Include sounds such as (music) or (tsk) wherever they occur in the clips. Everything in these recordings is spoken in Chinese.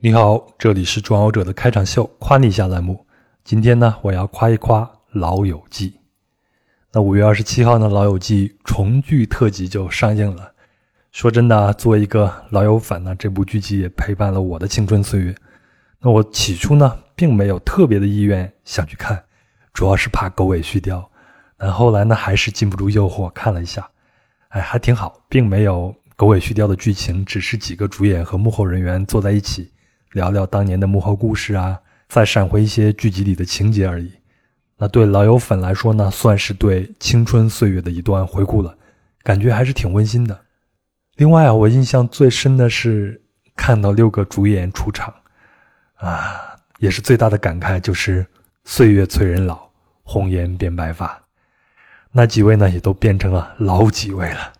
你好，这里是壮游者的开场秀，夸你一下栏目。今天呢，我要夸一夸《老友记》。那五月二十七号呢，《老友记》重聚特辑就上映了。说真的，作为一个老友粉呢，这部剧集也陪伴了我的青春岁月。那我起初呢，并没有特别的意愿想去看，主要是怕狗尾续貂。但后来呢，还是禁不住诱惑看了一下，哎，还挺好，并没有狗尾续貂的剧情，只是几个主演和幕后人员坐在一起聊聊当年的幕后故事啊，再闪回一些剧集里的情节而已。那对老友粉来说呢，算是对青春岁月的一段回顾了，感觉还是挺温馨的。另外啊，我印象最深的是看到六个主演出场，啊，也是最大的感慨就是岁月催人老，红颜变白发。那几位呢，也都变成了老几位了。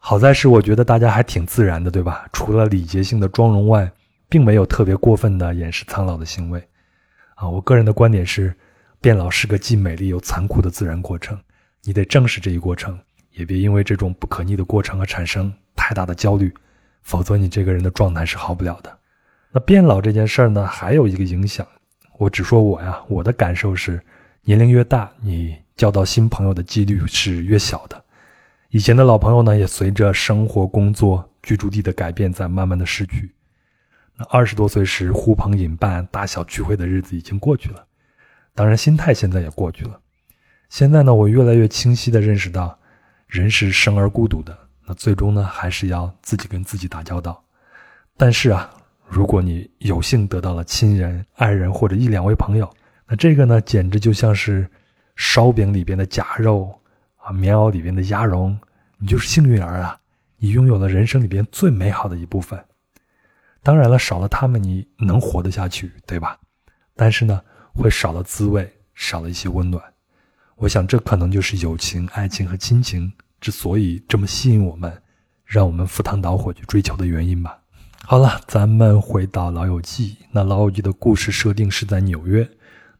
好在是我觉得大家还挺自然的，对吧？除了礼节性的妆容外，并没有特别过分的掩饰苍老的行为。啊，我个人的观点是。变老是个既美丽又残酷的自然过程，你得正视这一过程，也别因为这种不可逆的过程而产生太大的焦虑，否则你这个人的状态是好不了的。那变老这件事儿呢，还有一个影响，我只说我呀，我的感受是，年龄越大，你交到新朋友的几率是越小的，以前的老朋友呢，也随着生活、工作、居住地的改变，在慢慢的失去。那二十多岁时呼朋引伴、大小聚会的日子已经过去了。当然，心态现在也过去了。现在呢，我越来越清晰地认识到，人是生而孤独的。那最终呢，还是要自己跟自己打交道。但是啊，如果你有幸得到了亲人、爱人或者一两位朋友，那这个呢，简直就像是烧饼里边的夹肉棉袄里边的鸭绒。你就是幸运儿啊，你拥有了人生里边最美好的一部分。当然了，少了他们，你能活得下去，对吧？但是呢。会少了滋味，少了一些温暖。我想，这可能就是友情、爱情和亲情之所以这么吸引我们，让我们赴汤蹈火去追求的原因吧。好了，咱们回到《老友记》。那《老友记》的故事设定是在纽约。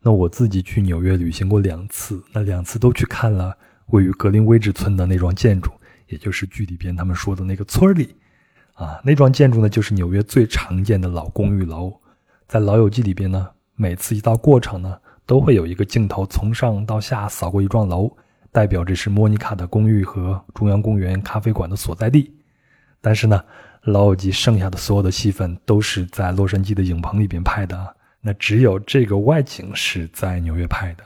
那我自己去纽约旅行过两次，那两次都去看了位于格林威治村的那幢建筑，也就是剧里边他们说的那个村里。啊，那幢建筑呢，就是纽约最常见的老公寓楼。在《老友记》里边呢。每次一到过程呢，都会有一个镜头从上到下扫过一幢楼，代表这是莫妮卡的公寓和中央公园咖啡馆的所在地。但是呢，老友记剩下的所有的戏份都是在洛杉矶的影棚里边拍的，那只有这个外景是在纽约拍的。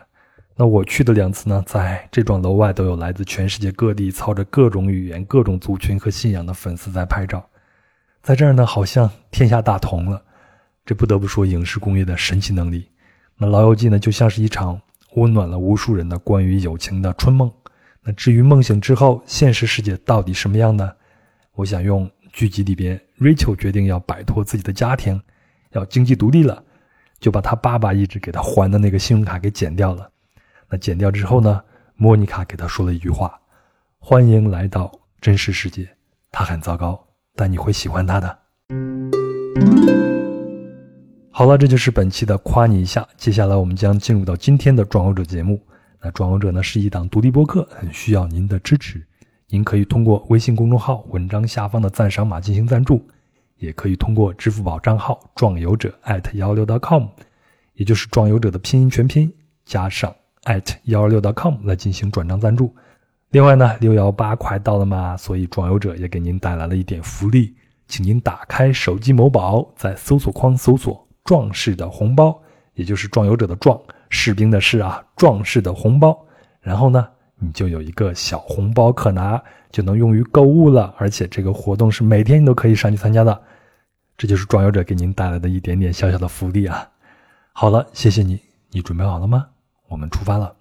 那我去的两次呢，在这幢楼外都有来自全世界各地、操着各种语言、各种族群和信仰的粉丝在拍照，在这儿呢，好像天下大同了。这不得不说影视工业的神奇能力。那《老友记》呢，就像是一场温暖了无数人的关于友情的春梦。那至于梦醒之后，现实世界到底什么样呢？我想用剧集里边，Rachel 决定要摆脱自己的家庭，要经济独立了，就把他爸爸一直给他还的那个信用卡给剪掉了。那剪掉之后呢，莫妮卡给他说了一句话：“欢迎来到真实世界。他很糟糕，但你会喜欢他的。”好了，这就是本期的夸你一下。接下来我们将进入到今天的壮游者节目。那壮游者呢是一档独立播客，很需要您的支持。您可以通过微信公众号文章下方的赞赏码进行赞助，也可以通过支付宝账号壮游者艾特幺六 .com，也就是壮游者的拼音全拼加上 at 幺二六 .com 来进行转账赞助。另外呢，六幺八快到了嘛，所以壮游者也给您带来了一点福利，请您打开手机某宝，在搜索框搜索。壮士的红包，也就是壮游者的壮，士兵的士啊，壮士的红包。然后呢，你就有一个小红包可拿，就能用于购物了。而且这个活动是每天你都可以上去参加的。这就是壮游者给您带来的一点点小小的福利啊。好了，谢谢你，你准备好了吗？我们出发了。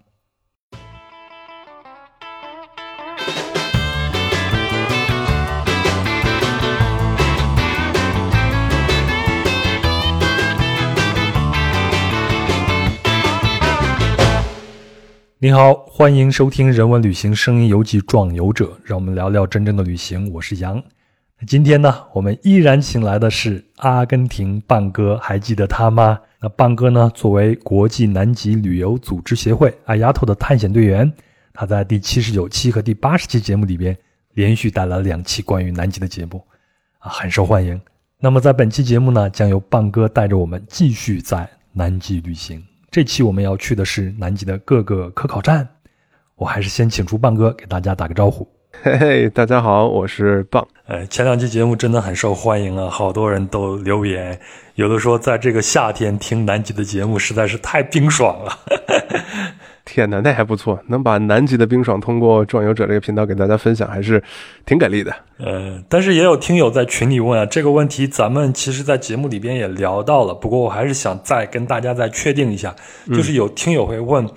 你好，欢迎收听《人文旅行声音游记·壮游者》，让我们聊聊真正的旅行。我是杨。今天呢，我们依然请来的是阿根廷棒哥，还记得他吗？那棒哥呢，作为国际南极旅游组织协会阿丫头的探险队员，他在第七十九期和第八十期节目里边连续带来了两期关于南极的节目，啊，很受欢迎。那么在本期节目呢，将由棒哥带着我们继续在南极旅行。这期我们要去的是南极的各个科考站。我还是先请出棒哥给大家打个招呼。嘿嘿，大家好，我是棒。呃，前两期节目真的很受欢迎啊，好多人都留言，有的说在这个夏天听南极的节目实在是太冰爽了。(laughs) 天哪，那还不错，能把南极的冰爽通过壮游者这个频道给大家分享，还是挺给力的。呃，但是也有听友在群里问啊，这个问题咱们其实在节目里边也聊到了，不过我还是想再跟大家再确定一下，就是有听友会问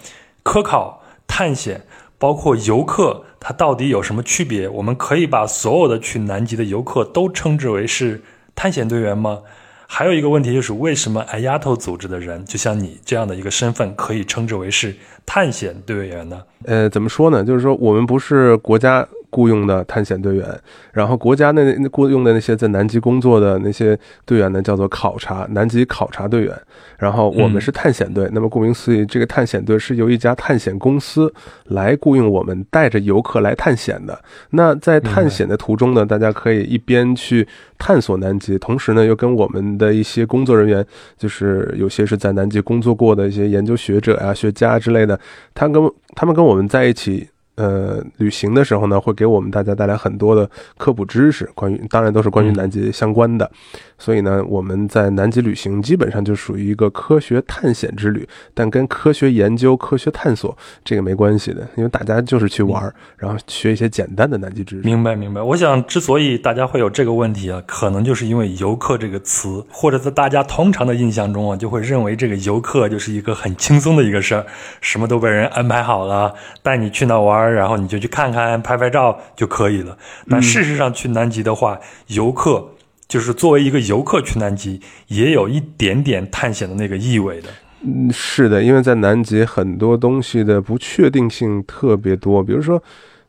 科考。探险包括游客，它到底有什么区别？我们可以把所有的去南极的游客都称之为是探险队员吗？还有一个问题就是，为什么 IATO 组织的人，就像你这样的一个身份，可以称之为是探险队员呢？呃，怎么说呢？就是说，我们不是国家。雇佣的探险队员，然后国家那雇佣的那些在南极工作的那些队员呢，叫做考察南极考察队员。然后我们是探险队，那么顾名思义，这个探险队是由一家探险公司来雇佣我们，带着游客来探险的。那在探险的途中呢，大家可以一边去探索南极，同时呢又跟我们的一些工作人员，就是有些是在南极工作过的一些研究学者呀、学家之类的，他跟他们跟我们在一起。呃，旅行的时候呢，会给我们大家带来很多的科普知识，关于当然都是关于南极相关的。所以呢，我们在南极旅行基本上就属于一个科学探险之旅，但跟科学研究、科学探索这个没关系的，因为大家就是去玩，然后学一些简单的南极知识。明白，明白。我想，之所以大家会有这个问题啊，可能就是因为“游客”这个词，或者在大家通常的印象中啊，就会认为这个游客就是一个很轻松的一个事儿，什么都被人安排好了，带你去那玩，然后你就去看看、拍拍照就可以了。但事实上，去南极的话，游客。就是作为一个游客去南极，也有一点点探险的那个意味的。嗯，是的，因为在南极很多东西的不确定性特别多，比如说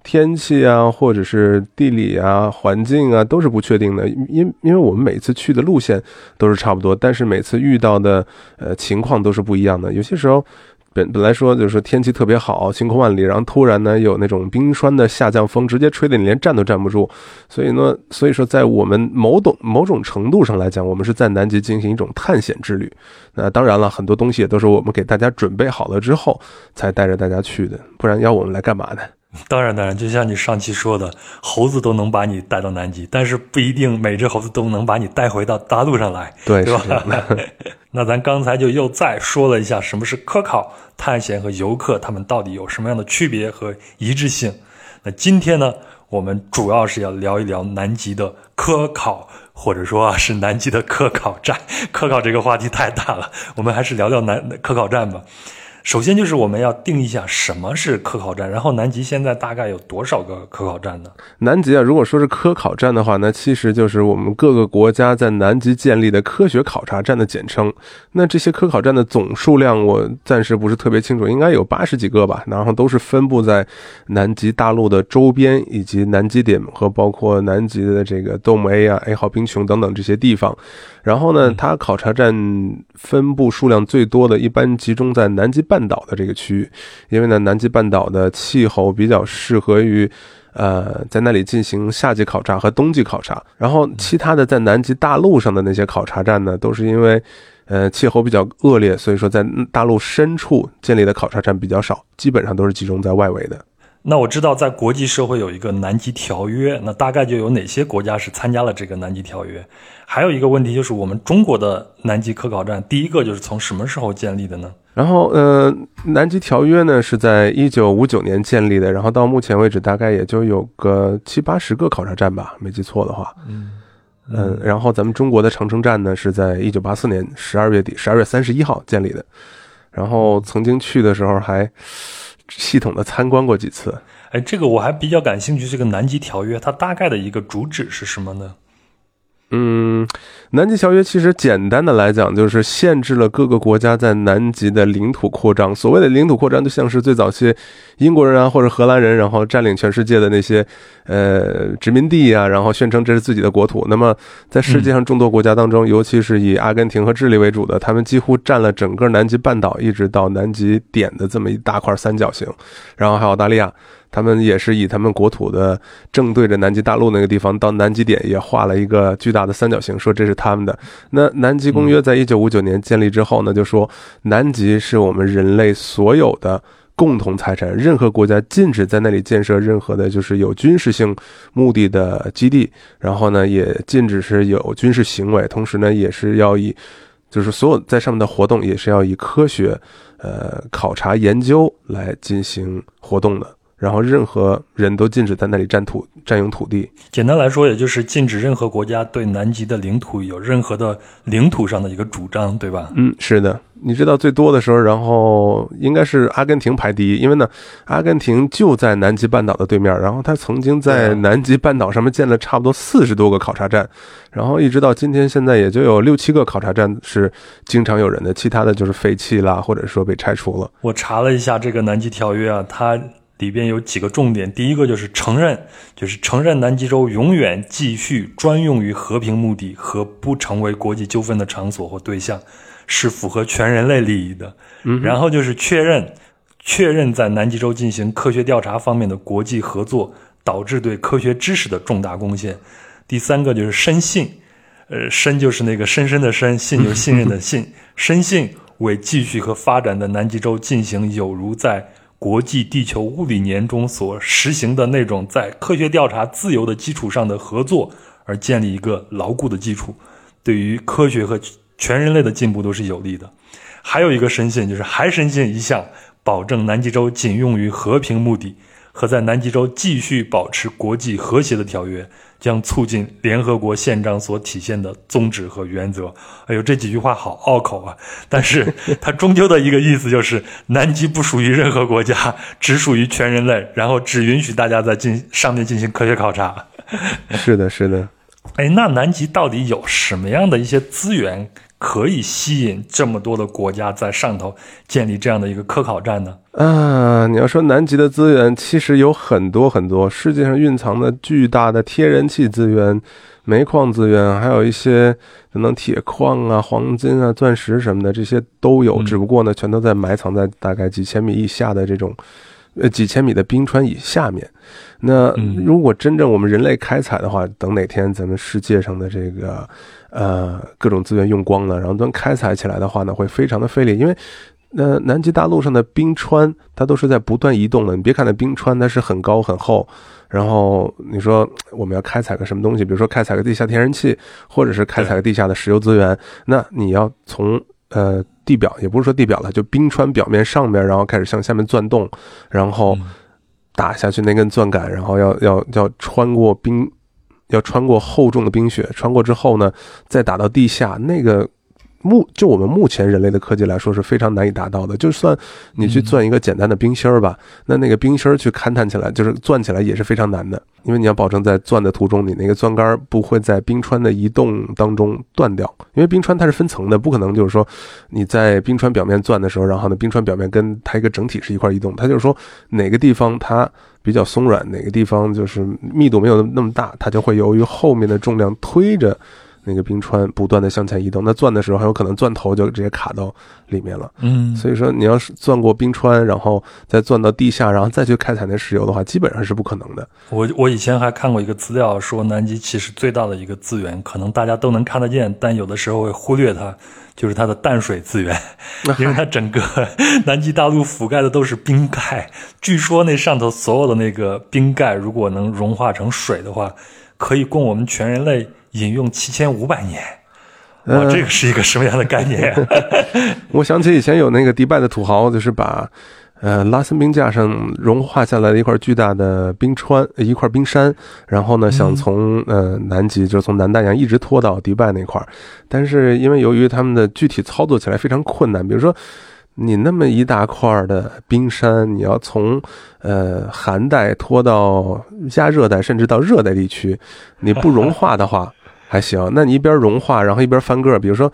天气啊，或者是地理啊、环境啊，都是不确定的。因因为我们每次去的路线都是差不多，但是每次遇到的呃情况都是不一样的。有些时候。本本来说就是天气特别好，晴空万里，然后突然呢有那种冰川的下降风，直接吹得你连站都站不住。所以呢，所以说在我们某种某种程度上来讲，我们是在南极进行一种探险之旅。那当然了，很多东西也都是我们给大家准备好了之后才带着大家去的，不然要我们来干嘛呢？(laughs) 当然，当然，就像你上期说的，猴子都能把你带到南极，但是不一定每只猴子都能把你带回到大陆上来，对，对吧？(laughs) 那咱刚才就又再说了一下什么是科考、探险和游客，他们到底有什么样的区别和一致性？那今天呢，我们主要是要聊一聊南极的科考，或者说是南极的科考站。(laughs) 科考这个话题太大了，我们还是聊聊南科考站吧。首先就是我们要定一下什么是科考站，然后南极现在大概有多少个科考站呢？南极啊，如果说是科考站的话，那其实就是我们各个国家在南极建立的科学考察站的简称。那这些科考站的总数量我暂时不是特别清楚，应该有八十几个吧。然后都是分布在南极大陆的周边，以及南极点和包括南极的这个 Dome A 啊、A 号冰穹等等这些地方。然后呢，它考察站分布数量最多的，一般集中在南极半半岛的这个区域，因为呢，南极半岛的气候比较适合于，呃，在那里进行夏季考察和冬季考察。然后，其他的在南极大陆上的那些考察站呢，都是因为，呃，气候比较恶劣，所以说在大陆深处建立的考察站比较少，基本上都是集中在外围的。那我知道，在国际社会有一个南极条约，那大概就有哪些国家是参加了这个南极条约？还有一个问题就是，我们中国的南极科考站，第一个就是从什么时候建立的呢？然后，呃，南极条约呢是在一九五九年建立的，然后到目前为止大概也就有个七八十个考察站吧，没记错的话。嗯嗯，然后咱们中国的长城站呢是在一九八四年十二月底，十二月三十一号建立的，然后曾经去的时候还。系统的参观过几次，哎，这个我还比较感兴趣。这个南极条约它大概的一个主旨是什么呢？嗯，南极条约其实简单的来讲，就是限制了各个国家在南极的领土扩张。所谓的领土扩张，就像是最早期英国人啊或者荷兰人，然后占领全世界的那些呃殖民地啊，然后宣称这是自己的国土。那么在世界上众多国家当中，尤其是以阿根廷和智利为主的，他们几乎占了整个南极半岛，一直到南极点的这么一大块三角形。然后还有澳大利亚。他们也是以他们国土的正对着南极大陆那个地方，到南极点也画了一个巨大的三角形，说这是他们的。那南极公约在一九五九年建立之后呢，就说南极是我们人类所有的。共同财产，任何国家禁止在那里建设任何的，就是有军事性目的的基地。然后呢，也禁止是有军事行为，同时呢，也是要以，就是所有在上面的活动，也是要以科学，呃，考察研究来进行活动的。然后任何人都禁止在那里占土、占用土地。简单来说，也就是禁止任何国家对南极的领土有任何的领土上的一个主张，对吧？嗯，是的。你知道最多的时候，然后应该是阿根廷排第一，因为呢，阿根廷就在南极半岛的对面，然后他曾经在南极半岛上面建了差不多四十多个考察站，然后一直到今天，现在也就有六七个考察站是经常有人的，其他的就是废弃啦，或者说被拆除了。我查了一下这个南极条约啊，它。里边有几个重点，第一个就是承认，就是承认南极洲永远继续专用于和平目的和不成为国际纠纷的场所或对象，是符合全人类利益的。然后就是确认，确认在南极洲进行科学调查方面的国际合作导致对科学知识的重大贡献。第三个就是深信，呃，深就是那个深深的深，信就是信任的信，深信为继续和发展的南极洲进行有如在。国际地球物理年中所实行的那种在科学调查自由的基础上的合作，而建立一个牢固的基础，对于科学和全人类的进步都是有利的。还有一个深信，就是还深信一项保证南极洲仅用于和平目的和在南极洲继续保持国际和谐的条约。将促进联合国宪章所体现的宗旨和原则。哎呦，这几句话好拗口啊！但是 (laughs) 它终究的一个意思就是，南极不属于任何国家，只属于全人类，然后只允许大家在进上面进行科学考察。(laughs) 是的，是的。(laughs) 哎，那南极到底有什么样的一些资源？可以吸引这么多的国家在上头建立这样的一个科考站呢？啊，你要说南极的资源，其实有很多很多，世界上蕴藏的巨大的天然气资源、煤矿资源，还有一些可能铁矿啊、黄金啊、钻石什么的，这些都有。只不过呢，全都在埋藏在大概几千米以下的这种，呃，几千米的冰川以下面。那如果真正我们人类开采的话，等哪天咱们世界上的这个。呃，各种资源用光了，然后等开采起来的话呢，会非常的费力，因为，那，南极大陆上的冰川它都是在不断移动的。你别看那冰川它是很高很厚，然后你说我们要开采个什么东西，比如说开采个地下天然气，或者是开采个地下的石油资源，那你要从呃地表，也不是说地表了，就冰川表面上面，然后开始向下面钻洞，然后打下去那根钻杆，然后要要要穿过冰。要穿过厚重的冰雪，穿过之后呢，再打到地下，那个目就我们目前人类的科技来说是非常难以达到的。就算你去钻一个简单的冰芯儿吧，那那个冰芯儿去勘探起来，就是钻起来也是非常难的，因为你要保证在钻的途中，你那个钻杆不会在冰川的移动当中断掉。因为冰川它是分层的，不可能就是说你在冰川表面钻的时候，然后呢，冰川表面跟它一个整体是一块移动，它就是说哪个地方它。比较松软，哪个地方就是密度没有那么大，它就会由于后面的重量推着那个冰川不断的向前移动。那钻的时候，很有可能钻头就直接卡到里面了。嗯，所以说你要是钻过冰川，然后再钻到地下，然后再去开采那石油的话，基本上是不可能的。我我以前还看过一个资料，说南极其实最大的一个资源，可能大家都能看得见，但有的时候会忽略它。就是它的淡水资源，(laughs) 因为它整个 (laughs) 南极大陆覆盖的都是冰盖，据说那上头所有的那个冰盖，如果能融化成水的话，可以供我们全人类饮用七千五百年。哇，这个是一个什么样的概念？(laughs) 我想起以前有那个迪拜的土豪，就是把。呃，拉森冰架上融化下来的一块巨大的冰川，一块冰山，然后呢，想从呃南极，就从南大洋一直拖到迪拜那块儿，但是因为由于他们的具体操作起来非常困难，比如说你那么一大块的冰山，你要从呃寒带拖到亚热带，甚至到热带地区，你不融化的话还行，那你一边融化，然后一边翻个，比如说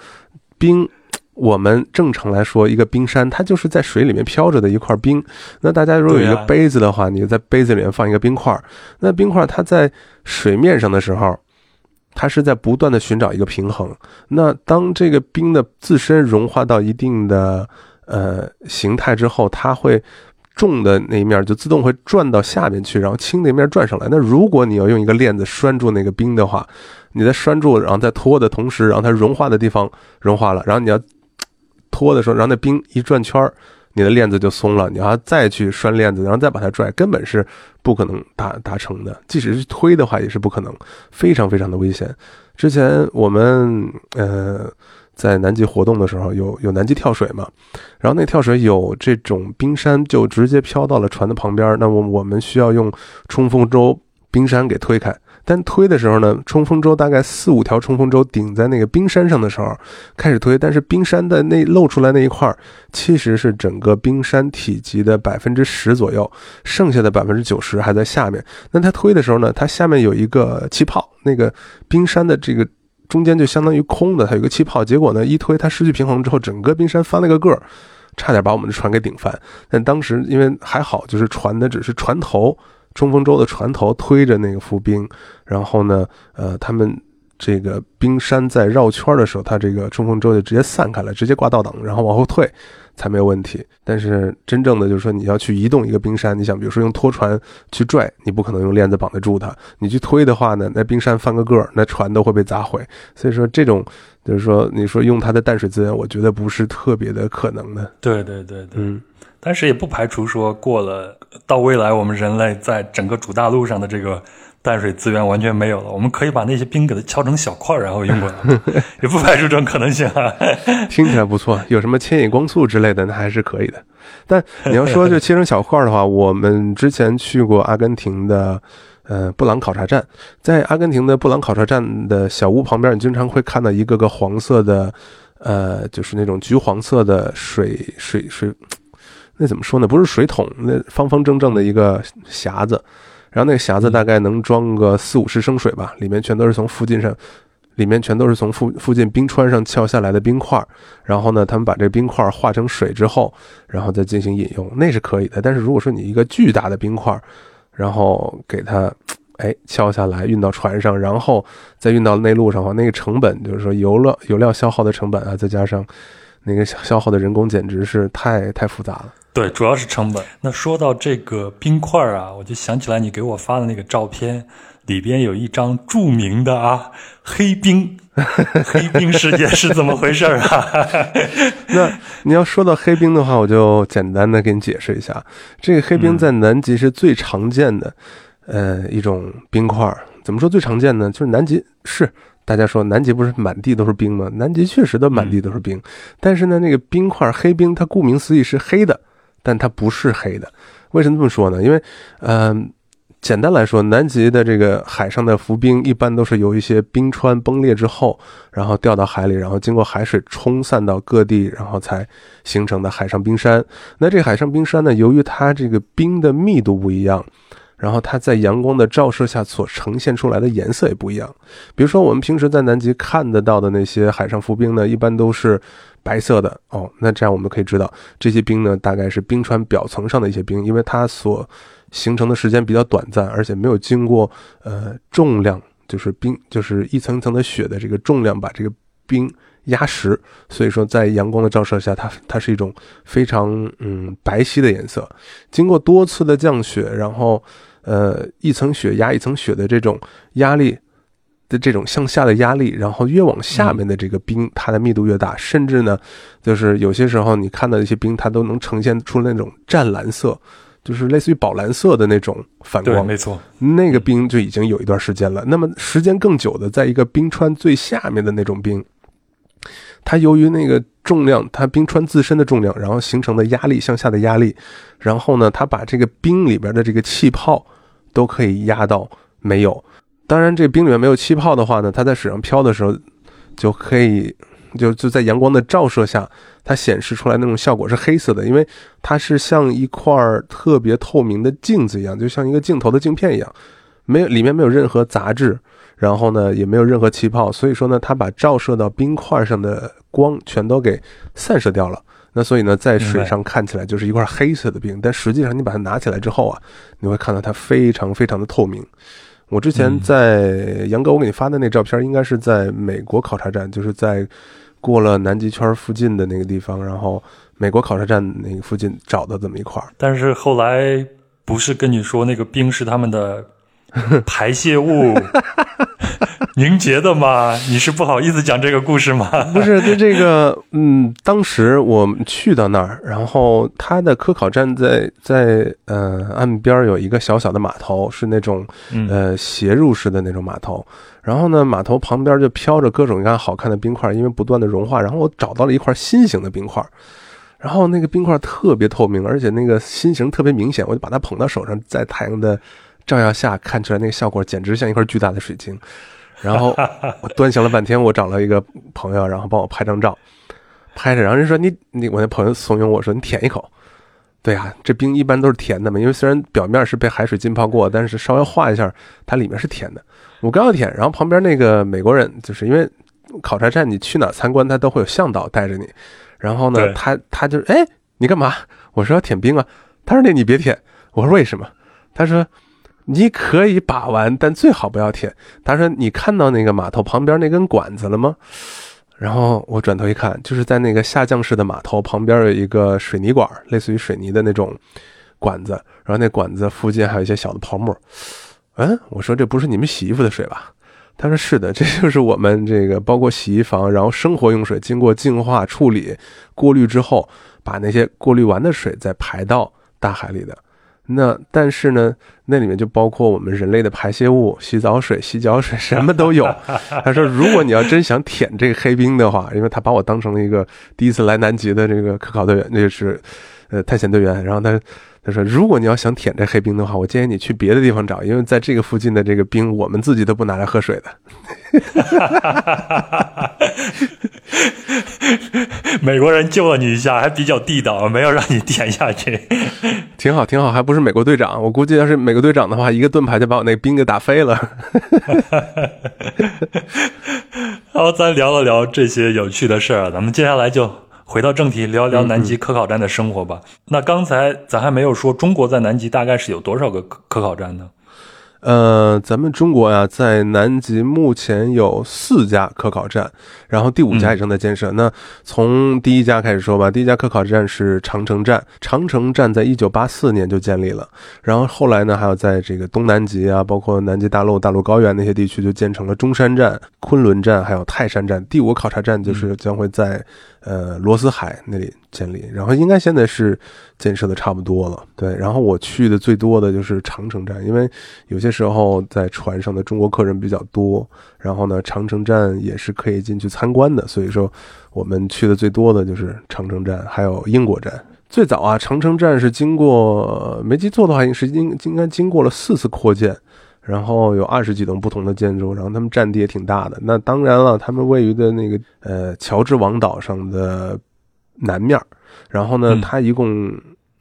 冰。(tsk) 我们正常来说，一个冰山它就是在水里面飘着的一块冰。那大家如果有一个杯子的话，你在杯子里面放一个冰块，那冰块它在水面上的时候，它是在不断的寻找一个平衡。那当这个冰的自身融化到一定的呃形态之后，它会重的那一面就自动会转到下面去，然后轻那面转上来。那如果你要用一个链子拴住那个冰的话，你在拴住，然后在拖的同时，然后它融化的地方融化了，然后你要拖的时候，然后那冰一转圈，你的链子就松了，你要再去拴链子，然后再把它拽，根本是不可能达达成的。即使是推的话，也是不可能，非常非常的危险。之前我们呃。在南极活动的时候，有有南极跳水嘛，然后那跳水有这种冰山，就直接飘到了船的旁边。那么我们需要用冲锋舟冰山给推开，但推的时候呢，冲锋舟大概四五条冲锋舟顶在那个冰山上的时候开始推，但是冰山的那露出来那一块，其实是整个冰山体积的百分之十左右，剩下的百分之九十还在下面。那它推的时候呢，它下面有一个气泡，那个冰山的这个。中间就相当于空的，它有个气泡，结果呢一推它失去平衡之后，整个冰山翻了个个儿，差点把我们的船给顶翻。但当时因为还好，就是船的只是船头，冲锋舟的船头推着那个浮冰，然后呢，呃，他们。这个冰山在绕圈的时候，它这个冲锋舟就直接散开了，直接挂倒挡，然后往后退，才没有问题。但是真正的就是说，你要去移动一个冰山，你想，比如说用拖船去拽，你不可能用链子绑得住它。你去推的话呢，那冰山翻个个儿，那船都会被砸毁。所以说，这种就是说，你说用它的淡水资源，我觉得不是特别的可能的。对对对对，嗯。但是也不排除说，过了到未来，我们人类在整个主大陆上的这个。淡水资源完全没有了，我们可以把那些冰给它敲成小块，然后用过来，(laughs) 也不排除这种可能性啊。(laughs) (laughs) 听起来不错，有什么牵引光速之类的，那还是可以的。但你要说就切成小块的话，我们之前去过阿根廷的，呃，布朗考察站，在阿根廷的布朗考察站的小屋旁边，你经常会看到一个个黄色的，呃，就是那种橘黄色的水水水，那怎么说呢？不是水桶，那方方正正的一个匣子。然后那个匣子大概能装个四五十升水吧，里面全都是从附近上，里面全都是从附附近冰川上撬下来的冰块。然后呢，他们把这冰块化成水之后，然后再进行饮用，那是可以的。但是如果说你一个巨大的冰块，然后给它，哎，敲下来运到船上，然后再运到内陆上的话，那个成本就是说油料油料消耗的成本啊，再加上那个消耗的人工，简直是太太复杂了。对，主要是成本。那说到这个冰块啊，我就想起来你给我发的那个照片，里边有一张著名的啊黑冰，黑冰事件是怎么回事啊？(laughs) 那你要说到黑冰的话，我就简单的给你解释一下，这个黑冰在南极是最常见的，呃，一种冰块。怎么说最常见呢？就是南极是大家说南极不是满地都是冰吗？南极确实的满地都是冰，但是呢，那个冰块黑冰，它顾名思义是黑的。但它不是黑的，为什么这么说呢？因为，嗯，简单来说，南极的这个海上的浮冰一般都是由一些冰川崩裂之后，然后掉到海里，然后经过海水冲散到各地，然后才形成的海上冰山。那这海上冰山呢，由于它这个冰的密度不一样，然后它在阳光的照射下所呈现出来的颜色也不一样。比如说，我们平时在南极看得到的那些海上浮冰呢，一般都是。白色的哦，那这样我们可以知道，这些冰呢，大概是冰川表层上的一些冰，因为它所形成的时间比较短暂，而且没有经过呃重量，就是冰，就是一层层的雪的这个重量把这个冰压实，所以说在阳光的照射下，它它是一种非常嗯白皙的颜色。经过多次的降雪，然后呃一层雪压一层雪的这种压力。的这种向下的压力，然后越往下面的这个冰，它的密度越大，甚至呢，就是有些时候你看到一些冰，它都能呈现出那种湛蓝色，就是类似于宝蓝色的那种反光。没错，那个冰就已经有一段时间了。那么时间更久的，在一个冰川最下面的那种冰，它由于那个重量，它冰川自身的重量，然后形成的压力向下的压力，然后呢，它把这个冰里边的这个气泡都可以压到没有。当然，这冰里面没有气泡的话呢，它在水上漂的时候，就可以就就在阳光的照射下，它显示出来那种效果是黑色的，因为它是像一块特别透明的镜子一样，就像一个镜头的镜片一样，没有里面没有任何杂质，然后呢也没有任何气泡，所以说呢，它把照射到冰块上的光全都给散射掉了。那所以呢，在水上看起来就是一块黑色的冰，但实际上你把它拿起来之后啊，你会看到它非常非常的透明。我之前在杨哥，我给你发的那照片，应该是在美国考察站，就是在过了南极圈附近的那个地方，然后美国考察站那个附近找的这么一块。但是后来不是跟你说那个冰是他们的排泄物 (laughs) (laughs) 凝结的吗？你是不好意思讲这个故事吗？(laughs) 不是，就这个，(laughs) 嗯，当时我们去到那儿，然后它的科考站在在呃岸边有一个小小的码头，是那种呃斜入式的那种码头。然后呢，码头旁边就飘着各种各样好看的冰块，因为不断的融化。然后我找到了一块心形的冰块，然后那个冰块特别透明，而且那个心形特别明显，我就把它捧到手上，在太阳的照耀下看出来那个效果，简直像一块巨大的水晶。然后我端详了半天，我找了一个朋友，然后帮我拍张照，拍着，然后人说你你，我那朋友怂恿我说你舔一口。对呀，这冰一般都是甜的嘛，因为虽然表面是被海水浸泡过，但是稍微化一下，它里面是甜的。我刚要舔，然后旁边那个美国人，就是因为考察站你去哪参观，他都会有向导带着你。然后呢，他他就哎，你干嘛？我说要舔冰啊。他说那你别舔。我说为什么？他说你可以把玩，但最好不要舔。他说你看到那个码头旁边那根管子了吗？然后我转头一看，就是在那个下降式的码头旁边有一个水泥管，类似于水泥的那种管子。然后那管子附近还有一些小的泡沫。嗯，我说这不是你们洗衣服的水吧？他说是的，这就是我们这个包括洗衣房，然后生活用水经过净化处理、过滤之后，把那些过滤完的水再排到大海里的。那但是呢，那里面就包括我们人类的排泄物、洗澡水、洗脚水，什么都有。(laughs) 他说，如果你要真想舔这个黑冰的话，因为他把我当成了一个第一次来南极的这个科考队员，那就是呃探险队员，然后他。他说：“如果你要想舔这黑冰的话，我建议你去别的地方找，因为在这个附近的这个冰，我们自己都不拿来喝水的。”美国人救了你一下，还比较地道，没有让你舔下去，挺好，挺好。还不是美国队长，我估计要是美国队长的话，一个盾牌就把我那冰给打飞了。(laughs) 好，咱聊了聊这些有趣的事儿，咱们接下来就。回到正题，聊一聊南极科考站的生活吧。那刚才咱还没有说，中国在南极大概是有多少个科科考站呢？呃，咱们中国呀，在南极目前有四家科考站，然后第五家也正在建设。那从第一家开始说吧，第一家科考站是长城站，长城站在一九八四年就建立了，然后后来呢，还有在这个东南极啊，包括南极大陆、大陆高原那些地区，就建成了中山站、昆仑站，还有泰山站。第五考察站就是将会在。呃，罗斯海那里建立，然后应该现在是建设的差不多了。对，然后我去的最多的就是长城站，因为有些时候在船上的中国客人比较多，然后呢，长城站也是可以进去参观的，所以说我们去的最多的就是长城站，还有英国站。最早啊，长城站是经过没记错的话，应是应应该经过了四次扩建。然后有二十几栋不同的建筑，然后他们占地也挺大的。那当然了，他们位于的那个呃乔治王岛上的南面然后呢，它一共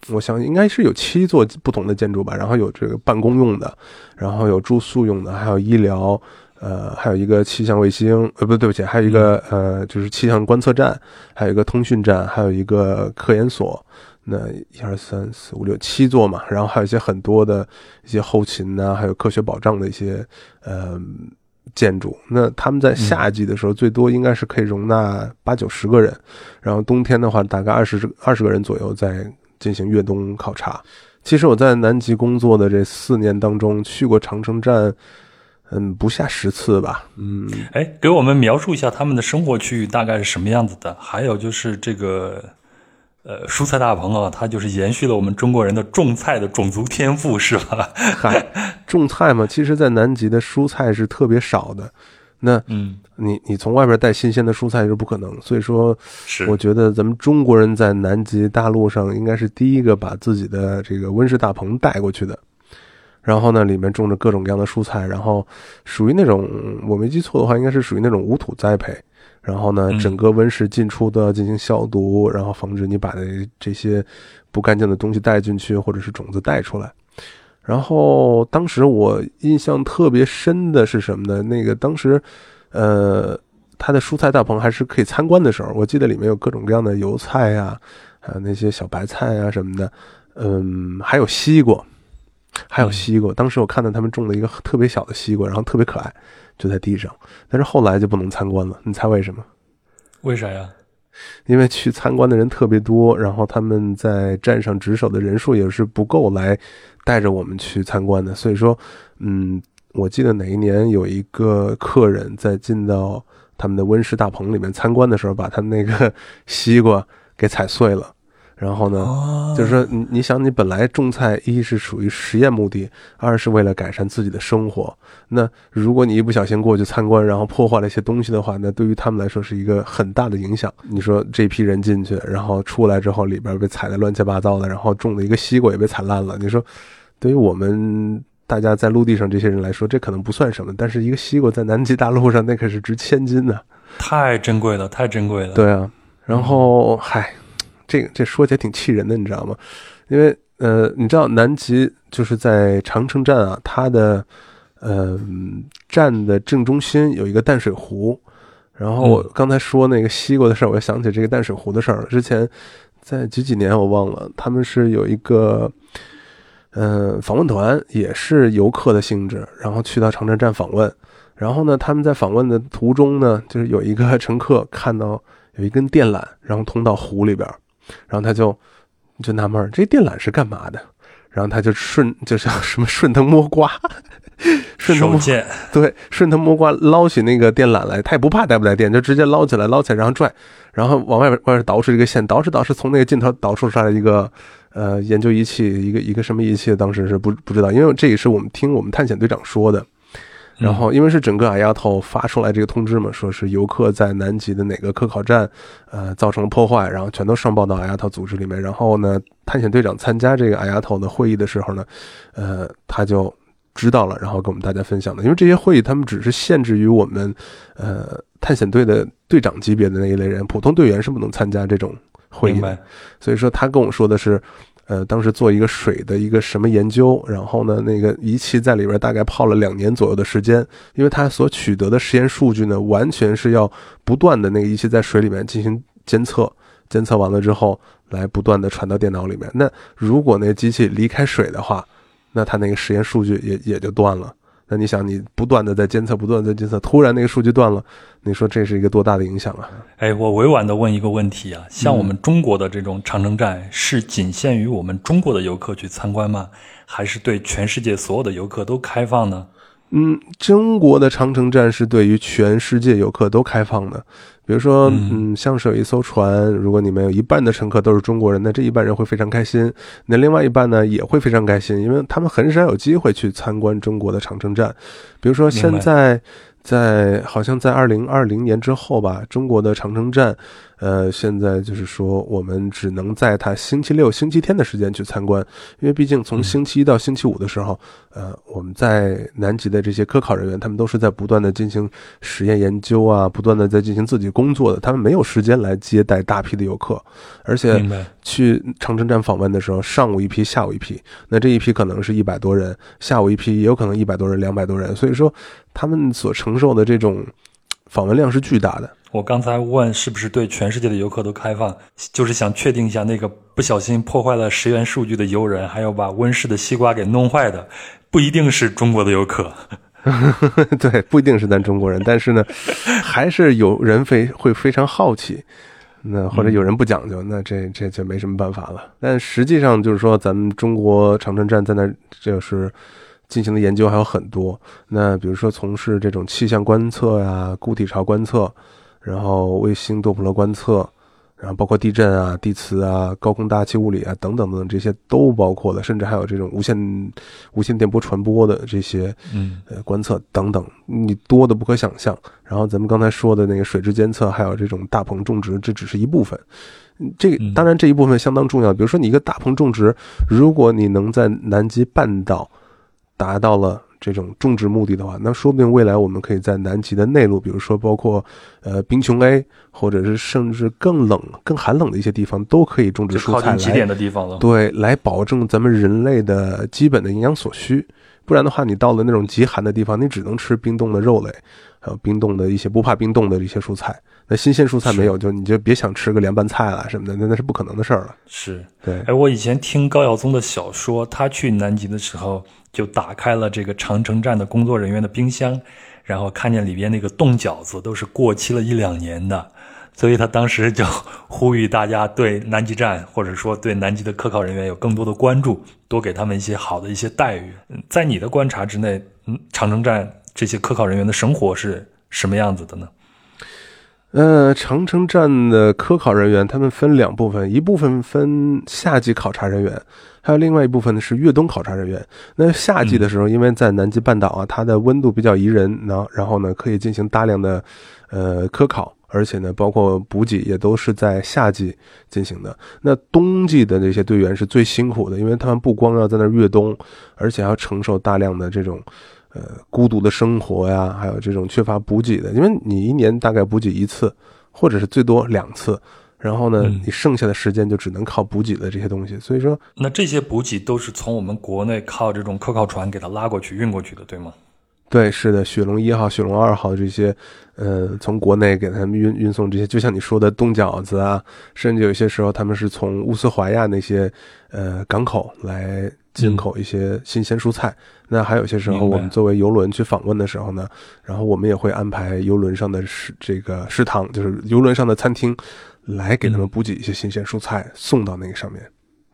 我想应该是有七座不同的建筑吧。然后有这个办公用的，然后有住宿用的，还有医疗，呃，还有一个气象卫星，呃，不对不起，还有一个呃就是气象观测站，还有一个通讯站，还有一个科研所。那一二三四五六七座嘛，然后还有一些很多的一些后勤呐，还有科学保障的一些呃建筑。那他们在夏季的时候，最多应该是可以容纳八九十个人，然后冬天的话，大概二十二十个人左右在进行越冬考察。其实我在南极工作的这四年当中，去过长城站，嗯，不下十次吧。嗯，哎，给我们描述一下他们的生活区域大概是什么样子的？还有就是这个。呃，蔬菜大棚啊，它就是延续了我们中国人的种菜的种族天赋，是吧？嗨，种菜嘛，其实，在南极的蔬菜是特别少的。那，嗯，你你从外边带新鲜的蔬菜是不可能，所以说，是我觉得咱们中国人在南极大陆上应该是第一个把自己的这个温室大棚带过去的。然后呢，里面种着各种各样的蔬菜，然后属于那种我没记错的话，应该是属于那种无土栽培。然后呢，整个温室进出都要进行消毒，然后防止你把这些不干净的东西带进去，或者是种子带出来。然后当时我印象特别深的是什么呢？那个当时，呃，它的蔬菜大棚还是可以参观的时候，我记得里面有各种各样的油菜呀，还有那些小白菜啊什么的，嗯，还有西瓜，还有西瓜。当时我看到他们种了一个特别小的西瓜，然后特别可爱。就在地上，但是后来就不能参观了。你猜为什么？为啥呀？因为去参观的人特别多，然后他们在站上值守的人数也是不够来带着我们去参观的，所以说，嗯，我记得哪一年有一个客人在进到他们的温室大棚里面参观的时候，把他们那个西瓜给踩碎了。然后呢，就是说，你你想，你本来种菜，一是属于实验目的，二是为了改善自己的生活。那如果你一不小心过去参观，然后破坏了一些东西的话，那对于他们来说是一个很大的影响。你说这批人进去，然后出来之后，里边被踩得乱七八糟的，然后种的一个西瓜也被踩烂了。你说，对于我们大家在陆地上这些人来说，这可能不算什么，但是一个西瓜在南极大陆上，那可是值千金呢，太珍贵了，太珍贵了。对啊，然后嗨。这这说起来挺气人的，你知道吗？因为呃，你知道南极就是在长城站啊，它的呃站的正中心有一个淡水湖。然后我刚才说那个西瓜的事儿，我又想起这个淡水湖的事儿了。之前在几几年我忘了，他们是有一个嗯访问团，也是游客的性质，然后去到长城站访问。然后呢，他们在访问的途中呢，就是有一个 (laughs) 乘客看到有一根电缆，然后通到湖里边。然后他就就纳闷儿，这电缆是干嘛的？然后他就顺 (laughs) 就像什么顺藤摸瓜，(laughs) 顺藤摸对顺藤摸瓜捞起那个电缆来，他也不怕带不带电，就直接捞起来，捞起来然后拽，然后往外边外边倒出一个线，倒饬倒饬，从那个尽头导出出来一个呃研究仪器，一个一个什么仪器，当时是不不知道，因为这也是我们听我们探险队长说的。然后，因为是整个阿丫头发出来这个通知嘛，说是游客在南极的哪个科考站，呃，造成了破坏，然后全都上报到阿丫头组织里面。然后呢，探险队长参加这个阿丫头的会议的时候呢，呃，他就知道了，然后跟我们大家分享的。因为这些会议他们只是限制于我们，呃，探险队的队长级别的那一类人，普通队员是不能参加这种会议的。所以说，他跟我说的是。呃，当时做一个水的一个什么研究，然后呢，那个仪器在里边大概泡了两年左右的时间，因为它所取得的实验数据呢，完全是要不断的那个仪器在水里面进行监测，监测完了之后，来不断的传到电脑里面。那如果那机器离开水的话，那它那个实验数据也也就断了。那你想，你不断的在监测，不断的在监测，突然那个数据断了，你说这是一个多大的影响啊？哎，我委婉的问一个问题啊，像我们中国的这种长城站，是仅限于我们中国的游客去参观吗？还是对全世界所有的游客都开放呢？嗯，中国的长城站是对于全世界游客都开放的。比如说，嗯，像是有一艘船，如果你们有一半的乘客都是中国人，那这一半人会非常开心。那另外一半呢，也会非常开心，因为他们很少有机会去参观中国的长城站。比如说现在。在好像在二零二零年之后吧，中国的长城站，呃，现在就是说我们只能在它星期六、星期天的时间去参观，因为毕竟从星期一到星期五的时候，呃，我们在南极的这些科考人员，他们都是在不断的进行实验研究啊，不断的在进行自己工作的，他们没有时间来接待大批的游客，而且去长城站访问的时候，上午一批，下午一批，那这一批可能是一百多人，下午一批也有可能一百多人、两百多人，所以说。他们所承受的这种访问量是巨大的。我刚才问是不是对全世界的游客都开放，就是想确定一下那个不小心破坏了实验数据的游人，还有把温室的西瓜给弄坏的，不一定是中国的游客。(laughs) 对，不一定是咱中国人，但是呢，还是有人非会非常好奇，那或者有人不讲究，那这这就没什么办法了。但实际上就是说，咱们中国长城站在那就是。进行的研究还有很多，那比如说从事这种气象观测呀、固体潮观测，然后卫星多普勒观测，然后包括地震啊、地磁啊、高空大气物理啊等等等等，这些都包括了，甚至还有这种无线无线电波传播的这些嗯呃观测等等，你多的不可想象。然后咱们刚才说的那个水质监测，还有这种大棚种植，这只是一部分。这当然这一部分相当重要。比如说你一个大棚种植，如果你能在南极半岛。达到了这种种植目的的话，那说不定未来我们可以在南极的内陆，比如说包括呃冰穹 A，或者是甚至更冷、更寒冷的一些地方，都可以种植蔬菜。极点的地方了。对，来保证咱们人类的基本的营养所需。不然的话，你到了那种极寒的地方，你只能吃冰冻的肉类，还有冰冻的一些不怕冰冻的一些蔬菜。那新鲜蔬菜没有，就你就别想吃个凉拌菜了什么的，那那是不可能的事儿了。是对。哎，我以前听高晓松的小说，他去南极的时候。就打开了这个长城站的工作人员的冰箱，然后看见里边那个冻饺子都是过期了一两年的，所以他当时就呼吁大家对南极站或者说对南极的科考人员有更多的关注，多给他们一些好的一些待遇。在你的观察之内，嗯，长城站这些科考人员的生活是什么样子的呢？呃，长城站的科考人员他们分两部分，一部分分夏季考察人员，还有另外一部分呢是越冬考察人员。那夏季的时候，因为在南极半岛啊，它的温度比较宜人，然然后呢可以进行大量的呃科考。而且呢，包括补给也都是在夏季进行的。那冬季的那些队员是最辛苦的，因为他们不光要在那儿越冬，而且要承受大量的这种，呃，孤独的生活呀，还有这种缺乏补给的。因为你一年大概补给一次，或者是最多两次，然后呢，你剩下的时间就只能靠补给的这些东西。所以说，那这些补给都是从我们国内靠这种科考船给它拉过去、运过去的，对吗？对，是的，雪龙一号、雪龙二号这些，呃，从国内给他们运运送这些，就像你说的冻饺子啊，甚至有些时候他们是从乌斯怀亚那些呃港口来进口一些新鲜蔬菜。那还有些时候，我们作为游轮去访问的时候呢，然后我们也会安排游轮上的食这个食堂，就是游轮上的餐厅，来给他们补给一些新鲜蔬菜送到那个上面。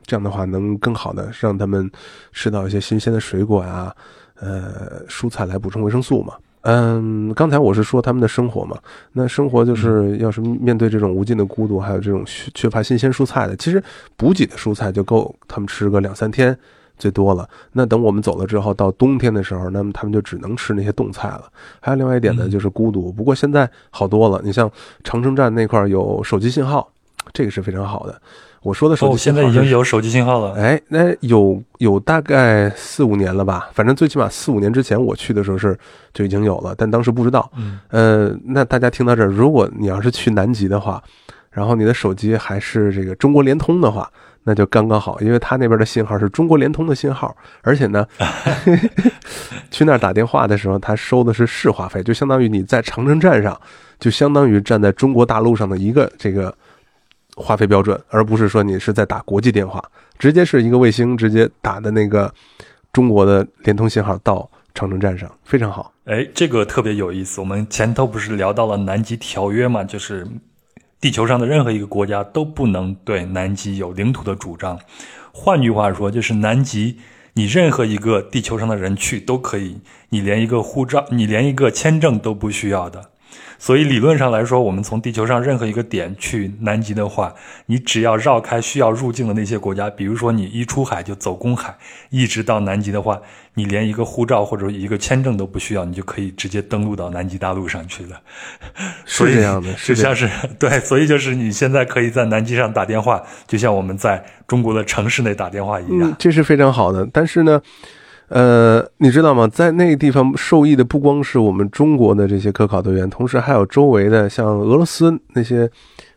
这样的话，能更好的让他们吃到一些新鲜的水果呀。呃，蔬菜来补充维生素嘛。嗯，刚才我是说他们的生活嘛。那生活就是要是面对这种无尽的孤独，还有这种缺乏新鲜蔬菜的，其实补给的蔬菜就够他们吃个两三天最多了。那等我们走了之后，到冬天的时候，那么他们就只能吃那些冻菜了。还有另外一点呢，就是孤独。不过现在好多了，你像长城站那块有手机信号，这个是非常好的。我说的手机现在已经有手机信号了。哎，那有有大概四五年了吧？反正最起码四五年之前我去的时候是就已经有了，但当时不知道。嗯，呃，那大家听到这儿，如果你要是去南极的话，然后你的手机还是这个中国联通的话，那就刚刚好，因为他那边的信号是中国联通的信号，而且呢，(laughs) 去那儿打电话的时候，他收的是市话费，就相当于你在长城站上，就相当于站在中国大陆上的一个这个。话费标准，而不是说你是在打国际电话，直接是一个卫星直接打的那个中国的联通信号到长城站上，非常好。哎，这个特别有意思。我们前头不是聊到了南极条约嘛，就是地球上的任何一个国家都不能对南极有领土的主张。换句话说，就是南极你任何一个地球上的人去都可以，你连一个护照，你连一个签证都不需要的。所以理论上来说，我们从地球上任何一个点去南极的话，你只要绕开需要入境的那些国家，比如说你一出海就走公海，一直到南极的话，你连一个护照或者一个签证都不需要，你就可以直接登陆到南极大陆上去了。是这样的，就像是 (laughs) 对，所以就是你现在可以在南极上打电话，就像我们在中国的城市内打电话一样，这是非常好的。但是呢。呃，你知道吗？在那个地方受益的不光是我们中国的这些科考队员，同时还有周围的像俄罗斯那些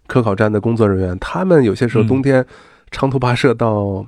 科考站的工作人员。他们有些时候冬天长途跋涉到，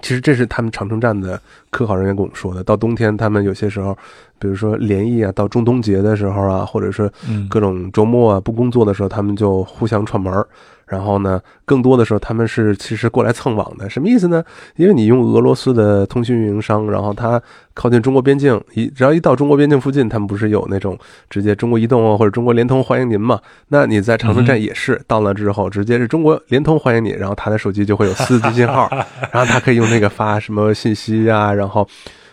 其实这是他们长城站的科考人员跟我们说的。到冬天，他们有些时候，比如说联谊啊，到中冬节的时候啊，或者是各种周末啊不工作的时候，他们就互相串门儿。然后呢，更多的时候他们是其实过来蹭网的，什么意思呢？因为你用俄罗斯的通讯运营商，然后他靠近中国边境，一只要一到中国边境附近，他们不是有那种直接中国移动啊或者中国联通欢迎您嘛？那你在长春站也是到了之后，直接是中国联通欢迎你，然后他的手机就会有四 G 信号，(laughs) 然后他可以用那个发什么信息啊，然后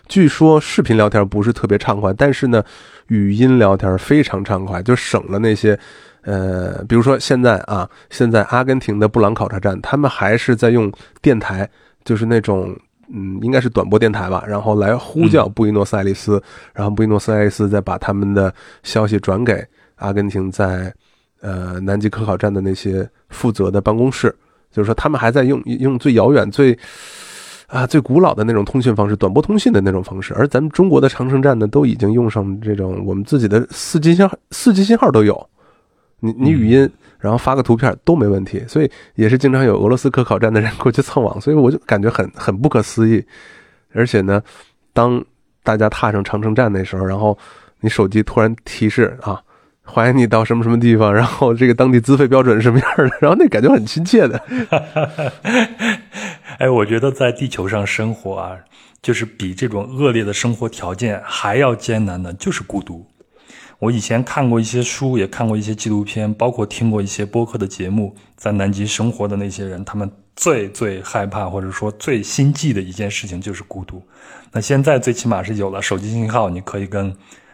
据说视频聊天不是特别畅快，但是呢，语音聊天非常畅快，就省了那些。呃，比如说现在啊，现在阿根廷的布朗考察站，他们还是在用电台，就是那种嗯，应该是短波电台吧，然后来呼叫布宜诺斯艾利斯，然后布宜诺斯艾利斯再把他们的消息转给阿根廷在呃南极科考站的那些负责的办公室，就是说他们还在用用最遥远、最啊最古老的那种通讯方式，短波通信的那种方式，而咱们中国的长城站呢，都已经用上这种我们自己的四 G 信号，四 G 信号都有。你你语音，然后发个图片都没问题，所以也是经常有俄罗斯科考站的人 (laughs) 过去蹭网，所以我就感觉很很不可思议。而且呢，当大家踏上长城站那时候，然后你手机突然提示啊，欢迎你到什么什么地方，然后这个当地资费标准是什么样的，然后那感觉很亲切的。(laughs) 哎，我觉得在地球上生活啊，就是比这种恶劣的生活条件还要艰难的，就是孤独。我以前看过一些书，也看过一些纪录片，包括听过一些播客的节目，在南极生活的那些人，他们最最害怕或者说最心悸的一件事情就是孤独。那现在最起码是有了手机信号，你可以跟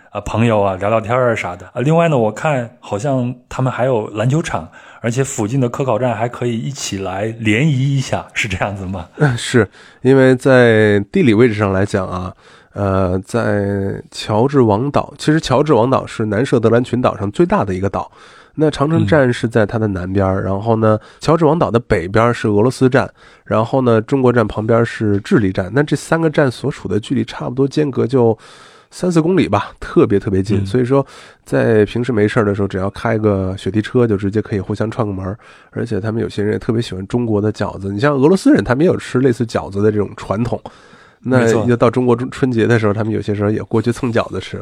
啊朋友啊聊聊天啊啥的啊。另外呢，我看好像他们还有篮球场，而且附近的科考站还可以一起来联谊一下，是这样子吗？(laughs) 是因为在地理位置上来讲啊。呃，在乔治王岛，其实乔治王岛是南设得兰群岛上最大的一个岛。那长城站是在它的南边，然后呢，乔治王岛的北边是俄罗斯站，然后呢，中国站旁边是智利站。那这三个站所处的距离差不多间隔就三四公里吧，特别特别近。所以说，在平时没事的时候，只要开个雪地车，就直接可以互相串个门。而且他们有些人也特别喜欢中国的饺子，你像俄罗斯人，他们也有吃类似饺子的这种传统。那要到中国春春节的时候，他们有些时候也过去蹭饺子吃。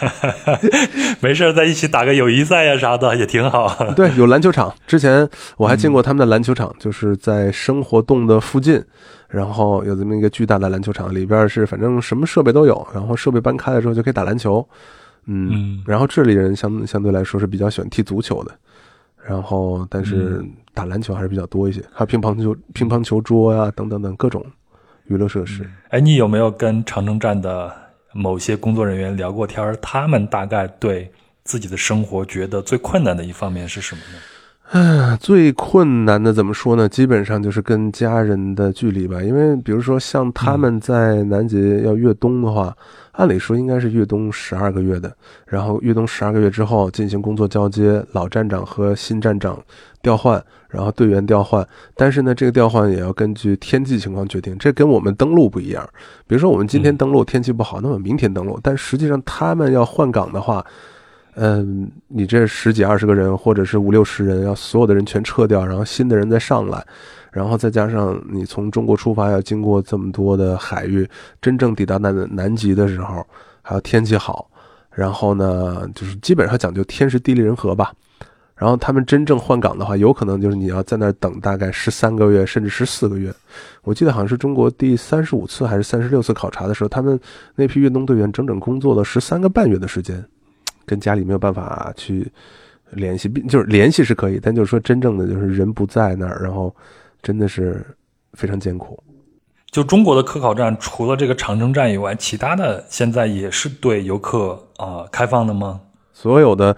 (laughs) 没事，在一起打个友谊赛呀啥的也挺好。(laughs) 对，有篮球场。之前我还见过他们的篮球场，就是在生活洞的附近，然后有这么一个巨大的篮球场，里边是反正什么设备都有，然后设备搬开了之后就可以打篮球。嗯，然后智利人相相对来说是比较喜欢踢足球的，然后但是打篮球还是比较多一些，还有乒乓球、乒乓球桌呀等等等各种。娱乐设施，哎，你有没有跟长城站的某些工作人员聊过天儿？他们大概对自己的生活觉得最困难的一方面是什么呢？嗯，最困难的怎么说呢？基本上就是跟家人的距离吧。因为比如说像他们在南极要越冬的话，按理说应该是越冬十二个月的，然后越冬十二个月之后进行工作交接，老站长和新站长调换。然后队员调换，但是呢，这个调换也要根据天气情况决定，这跟我们登陆不一样。比如说，我们今天登陆天气不好，那么明天登陆。但实际上，他们要换岗的话，嗯，你这十几二十个人，或者是五六十人，要所有的人全撤掉，然后新的人再上来，然后再加上你从中国出发要经过这么多的海域，真正抵达南南极的时候，还要天气好，然后呢，就是基本上讲究天时地利人和吧。然后他们真正换岗的话，有可能就是你要在那儿等大概十三个月，甚至十四个月。我记得好像是中国第三十五次还是三十六次考察的时候，他们那批运动队员整整工作了十三个半月的时间，跟家里没有办法去联系，就是联系是可以，但就是说真正的就是人不在那儿，然后真的是非常艰苦。就中国的科考站，除了这个长城站以外，其他的现在也是对游客啊开放的吗？所有的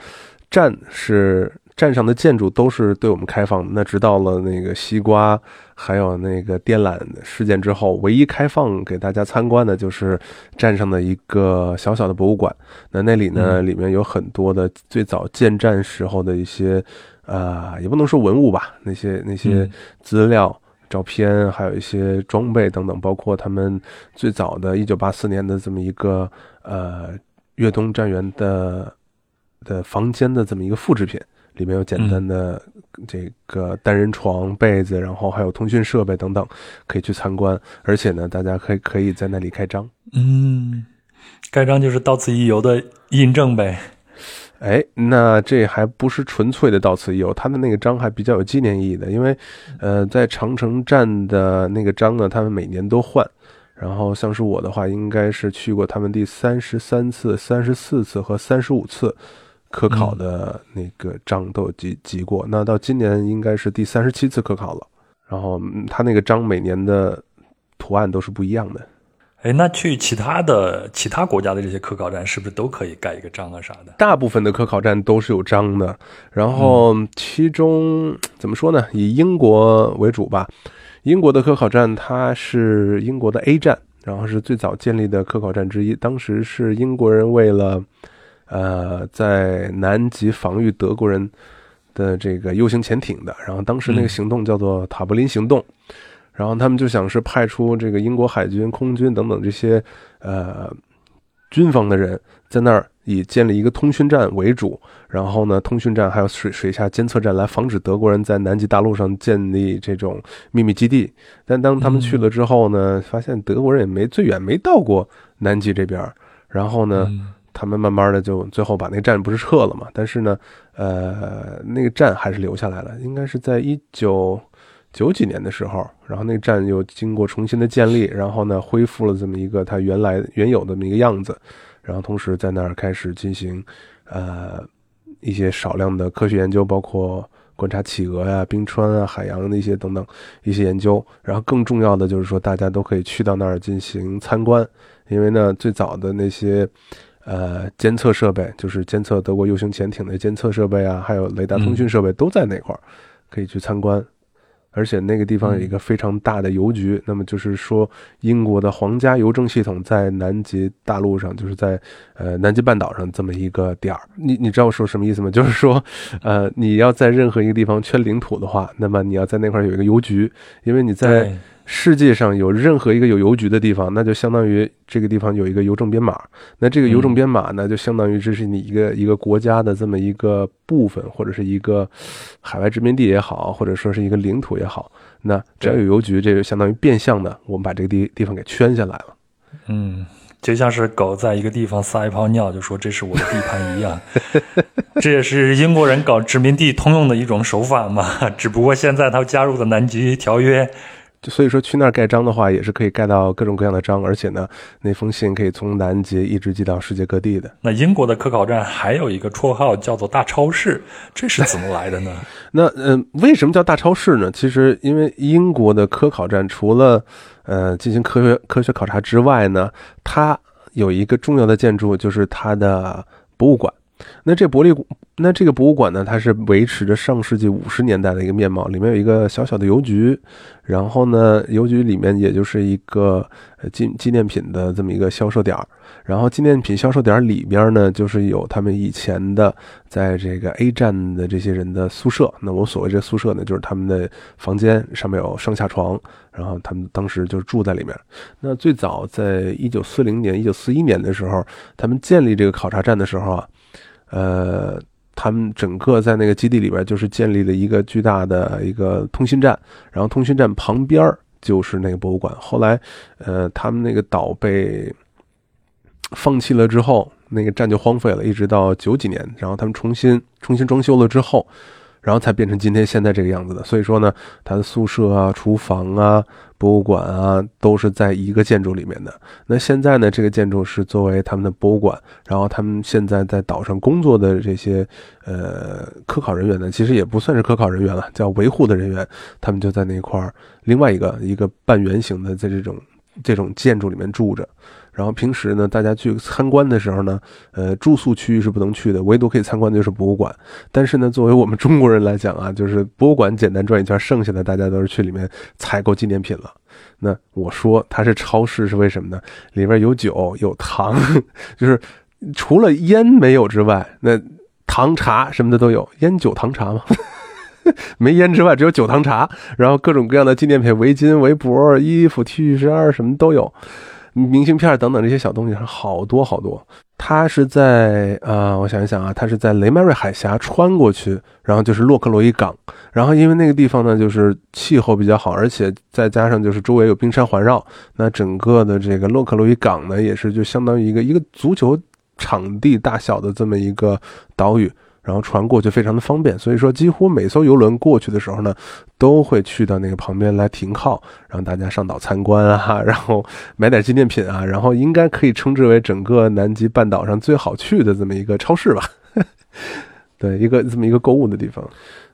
站是。站上的建筑都是对我们开放的。那直到了那个西瓜，还有那个电缆事件之后，唯一开放给大家参观的就是站上的一个小小的博物馆。那那里呢，里面有很多的最早建站时候的一些，呃，也不能说文物吧，那些那些资料、照片，还有一些装备等等，包括他们最早的一九八四年的这么一个呃粤东站员的的房间的这么一个复制品。里面有简单的这个单人床、被子，然后还有通讯设备等等，可以去参观。而且呢，大家可以可以在那里盖章。嗯，盖章就是到此一游的印证呗。哎，那这还不是纯粹的到此一游，他的那个章还比较有纪念意义的，因为呃，在长城站的那个章呢，他们每年都换。然后像是我的话，应该是去过他们第三十三次、三十四次和三十五次。科考的那个章都有集集过，那到今年应该是第三十七次科考了。然后他那个章每年的图案都是不一样的。哎，那去其他的其他国家的这些科考站是不是都可以盖一个章啊啥的？大部分的科考站都是有章的。然后其中怎么说呢？以英国为主吧。英国的科考站它是英国的 A 站，然后是最早建立的科考站之一。当时是英国人为了呃，在南极防御德国人的这个 U 型潜艇的，然后当时那个行动叫做塔布林行动，然后他们就想是派出这个英国海军、空军等等这些呃军方的人，在那儿以建立一个通讯站为主，然后呢，通讯站还有水水下监测站来防止德国人在南极大陆上建立这种秘密基地。但当他们去了之后呢，发现德国人也没最远没到过南极这边，然后呢。他们慢慢的就最后把那个站不是撤了嘛？但是呢，呃，那个站还是留下来了。应该是在一九九几年的时候，然后那个站又经过重新的建立，然后呢恢复了这么一个它原来原有的这么一个样子。然后同时在那儿开始进行呃一些少量的科学研究，包括观察企鹅呀、冰川啊、海洋那些等等一些研究。然后更重要的就是说，大家都可以去到那儿进行参观，因为呢，最早的那些呃监测设备，就是监测德国 U 型潜艇的监测设备啊，还有雷达通讯设备都在那块儿，可以去参观。而且那个地方有一个非常大的邮局，那么就是说，英国的皇家邮政系统在南极大陆上，就是在呃南极半岛上这么一个点儿。你你知道我说什么意思吗？就是说，呃，你要在任何一个地方圈领土的话，那么你要在那块儿有一个邮局，因为你在。世界上有任何一个有邮局的地方，那就相当于这个地方有一个邮政编码。那这个邮政编码呢，就相当于这是你一个一个国家的这么一个部分，或者是一个海外殖民地也好，或者说是一个领土也好。那只要有邮局，这就相当于变相的，我们把这个地地方给圈下来了。嗯，就像是狗在一个地方撒一泡尿，就说这是我的地盘一样。(laughs) 这也是英国人搞殖民地通用的一种手法嘛。只不过现在他加入的南极条约。所以说去那儿盖章的话，也是可以盖到各种各样的章，而且呢，那封信可以从南极一直寄到世界各地的。那英国的科考站还有一个绰号叫做“大超市”，这是怎么来的呢？(laughs) 那嗯，为什么叫大超市呢？其实因为英国的科考站除了呃进行科学科学考察之外呢，它有一个重要的建筑，就是它的博物馆。那这伯利，那这个博物馆呢？它是维持着上世纪五十年代的一个面貌，里面有一个小小的邮局，然后呢，邮局里面也就是一个纪纪念品的这么一个销售点，然后纪念品销售点里边呢，就是有他们以前的在这个 A 站的这些人的宿舍。那我所谓这宿舍呢，就是他们的房间，上面有上下床，然后他们当时就住在里面。那最早在一九四零年、一九四一年的时候，他们建立这个考察站的时候啊。呃，他们整个在那个基地里边，就是建立了一个巨大的一个通信站，然后通信站旁边就是那个博物馆。后来，呃，他们那个岛被放弃了之后，那个站就荒废了，一直到九几年，然后他们重新重新装修了之后。然后才变成今天现在这个样子的。所以说呢，它的宿舍啊、厨房啊、博物馆啊，都是在一个建筑里面的。那现在呢，这个建筑是作为他们的博物馆。然后他们现在在岛上工作的这些呃科考人员呢，其实也不算是科考人员了，叫维护的人员。他们就在那块儿另外一个一个半圆形的在这种这种建筑里面住着。然后平时呢，大家去参观的时候呢，呃，住宿区域是不能去的，唯独可以参观的就是博物馆。但是呢，作为我们中国人来讲啊，就是博物馆简单转一圈，剩下的大家都是去里面采购纪念品了。那我说它是超市是为什么呢？里边有酒有糖，(laughs) 就是除了烟没有之外，那糖茶什么的都有。烟酒糖茶嘛，(laughs) 没烟之外只有酒糖茶，然后各种各样的纪念品，围巾、围脖、衣服、T 恤衫什么都有。明信片等等这些小东西，好多好多。它是在呃，我想一想啊，它是在雷曼瑞海峡穿过去，然后就是洛克罗伊港。然后因为那个地方呢，就是气候比较好，而且再加上就是周围有冰山环绕，那整个的这个洛克罗伊港呢，也是就相当于一个一个足球场地大小的这么一个岛屿。然后船过去非常的方便，所以说几乎每艘游轮过去的时候呢，都会去到那个旁边来停靠，让大家上岛参观啊，(laughs) 然后买点纪念品啊，然后应该可以称之为整个南极半岛上最好去的这么一个超市吧，(laughs) 对，一个这么一个购物的地方。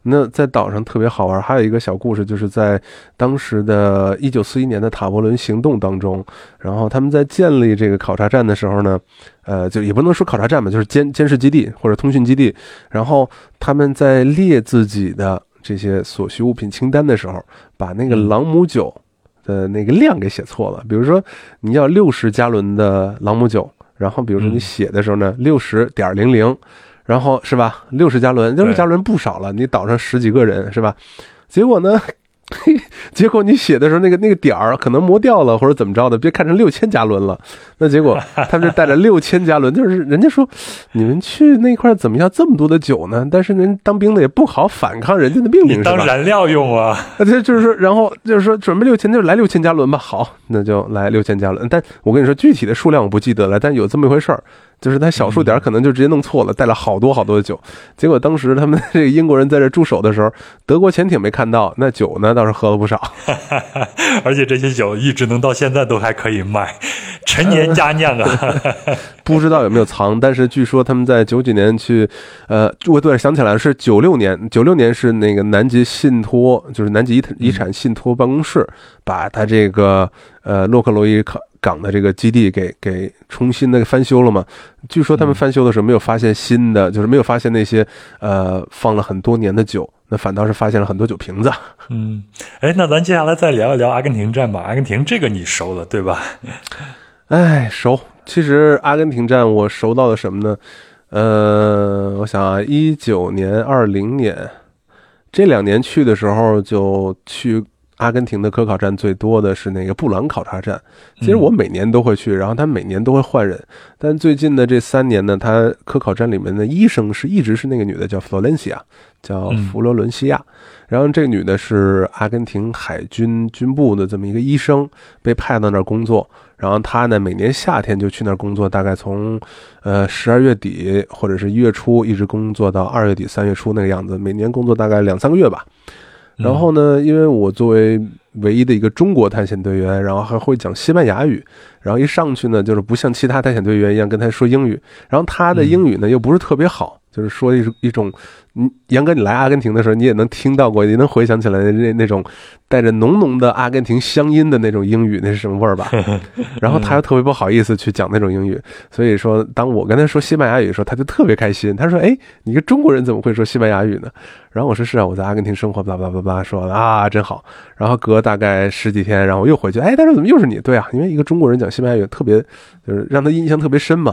那在岛上特别好玩，还有一个小故事，就是在当时的一九四一年的塔伯伦行动当中，然后他们在建立这个考察站的时候呢，呃，就也不能说考察站吧，就是监监视基地或者通讯基地，然后他们在列自己的这些所需物品清单的时候，把那个朗姆酒的那个量给写错了，比如说你要六十加仑的朗姆酒，然后比如说你写的时候呢，六十点零零。然后是吧？六十加仑，六十加仑不少了。你岛上十几个人是吧？结果呢？(laughs) 结果你写的时候，那个那个点儿可能磨掉了，或者怎么着的，别看成六千加仑了。那结果他们就带了 (laughs) 六千加仑，就是人家说你们去那块怎么要？这么多的酒呢？但是人当兵的也不好反抗人家的命令，当燃料用啊。就 (laughs) 就是说，然后就是说准备六千，就来六千加仑吧。好，那就来六千加仑。但我跟你说，具体的数量我不记得了，但有这么一回事儿。就是他小数点可能就直接弄错了，带了好多好多的酒。结果当时他们 (laughs) 这个英国人在这驻守的时候，德国潜艇没看到，那酒呢倒是喝了不少。(laughs) 而且这些酒一直能到现在都还可以卖，陈年佳酿啊。(laughs) 不知道有没有藏，但是据说他们在九几年去，呃，我对想起来了，是九六年，九六年是那个南极信托，就是南极遗遗产信托办公室，把他这个呃洛克罗伊港港的这个基地给给重新的翻修了嘛。据说他们翻修的时候没有发现新的，就是没有发现那些呃放了很多年的酒，那反倒是发现了很多酒瓶子。嗯，哎，那咱接下来再聊一聊阿根廷站吧。阿根廷这个你熟了对吧？哎，熟。其实阿根廷站我熟到了什么呢？呃，我想啊，一九年、二零年这两年去的时候，就去阿根廷的科考站最多的是那个布朗考察站。其实我每年都会去，然后他每年都会换人。但最近的这三年呢，他科考站里面的医生是一直是那个女的，叫弗罗伦西亚，叫弗罗伦西亚。然后这个女的是阿根廷海军军部的这么一个医生，被派到那儿工作。然后她呢，每年夏天就去那儿工作，大概从，呃十二月底或者是一月初，一直工作到二月底三月初那个样子。每年工作大概两三个月吧。然后呢，因为我作为唯一的一个中国探险队员，然后还会讲西班牙语，然后一上去呢，就是不像其他探险队员一样跟他说英语，然后他的英语呢又不是特别好，就是说一一种。嗯杨哥，你来阿根廷的时候，你也能听到过，也能回想起来那那种带着浓浓的阿根廷乡音的那种英语，那是什么味儿吧？(laughs) 然后他又特别不好意思去讲那种英语，所以说当我跟他说西班牙语的时候，他就特别开心。他说：“哎，你个中国人怎么会说西班牙语呢？”然后我说：“是啊，我在阿根廷生活，巴拉巴拉巴拉。”说啊，真好。然后隔大概十几天，然后我又回去，哎，他说怎么又是你？对啊，因为一个中国人讲西班牙语，特别就是让他印象特别深嘛。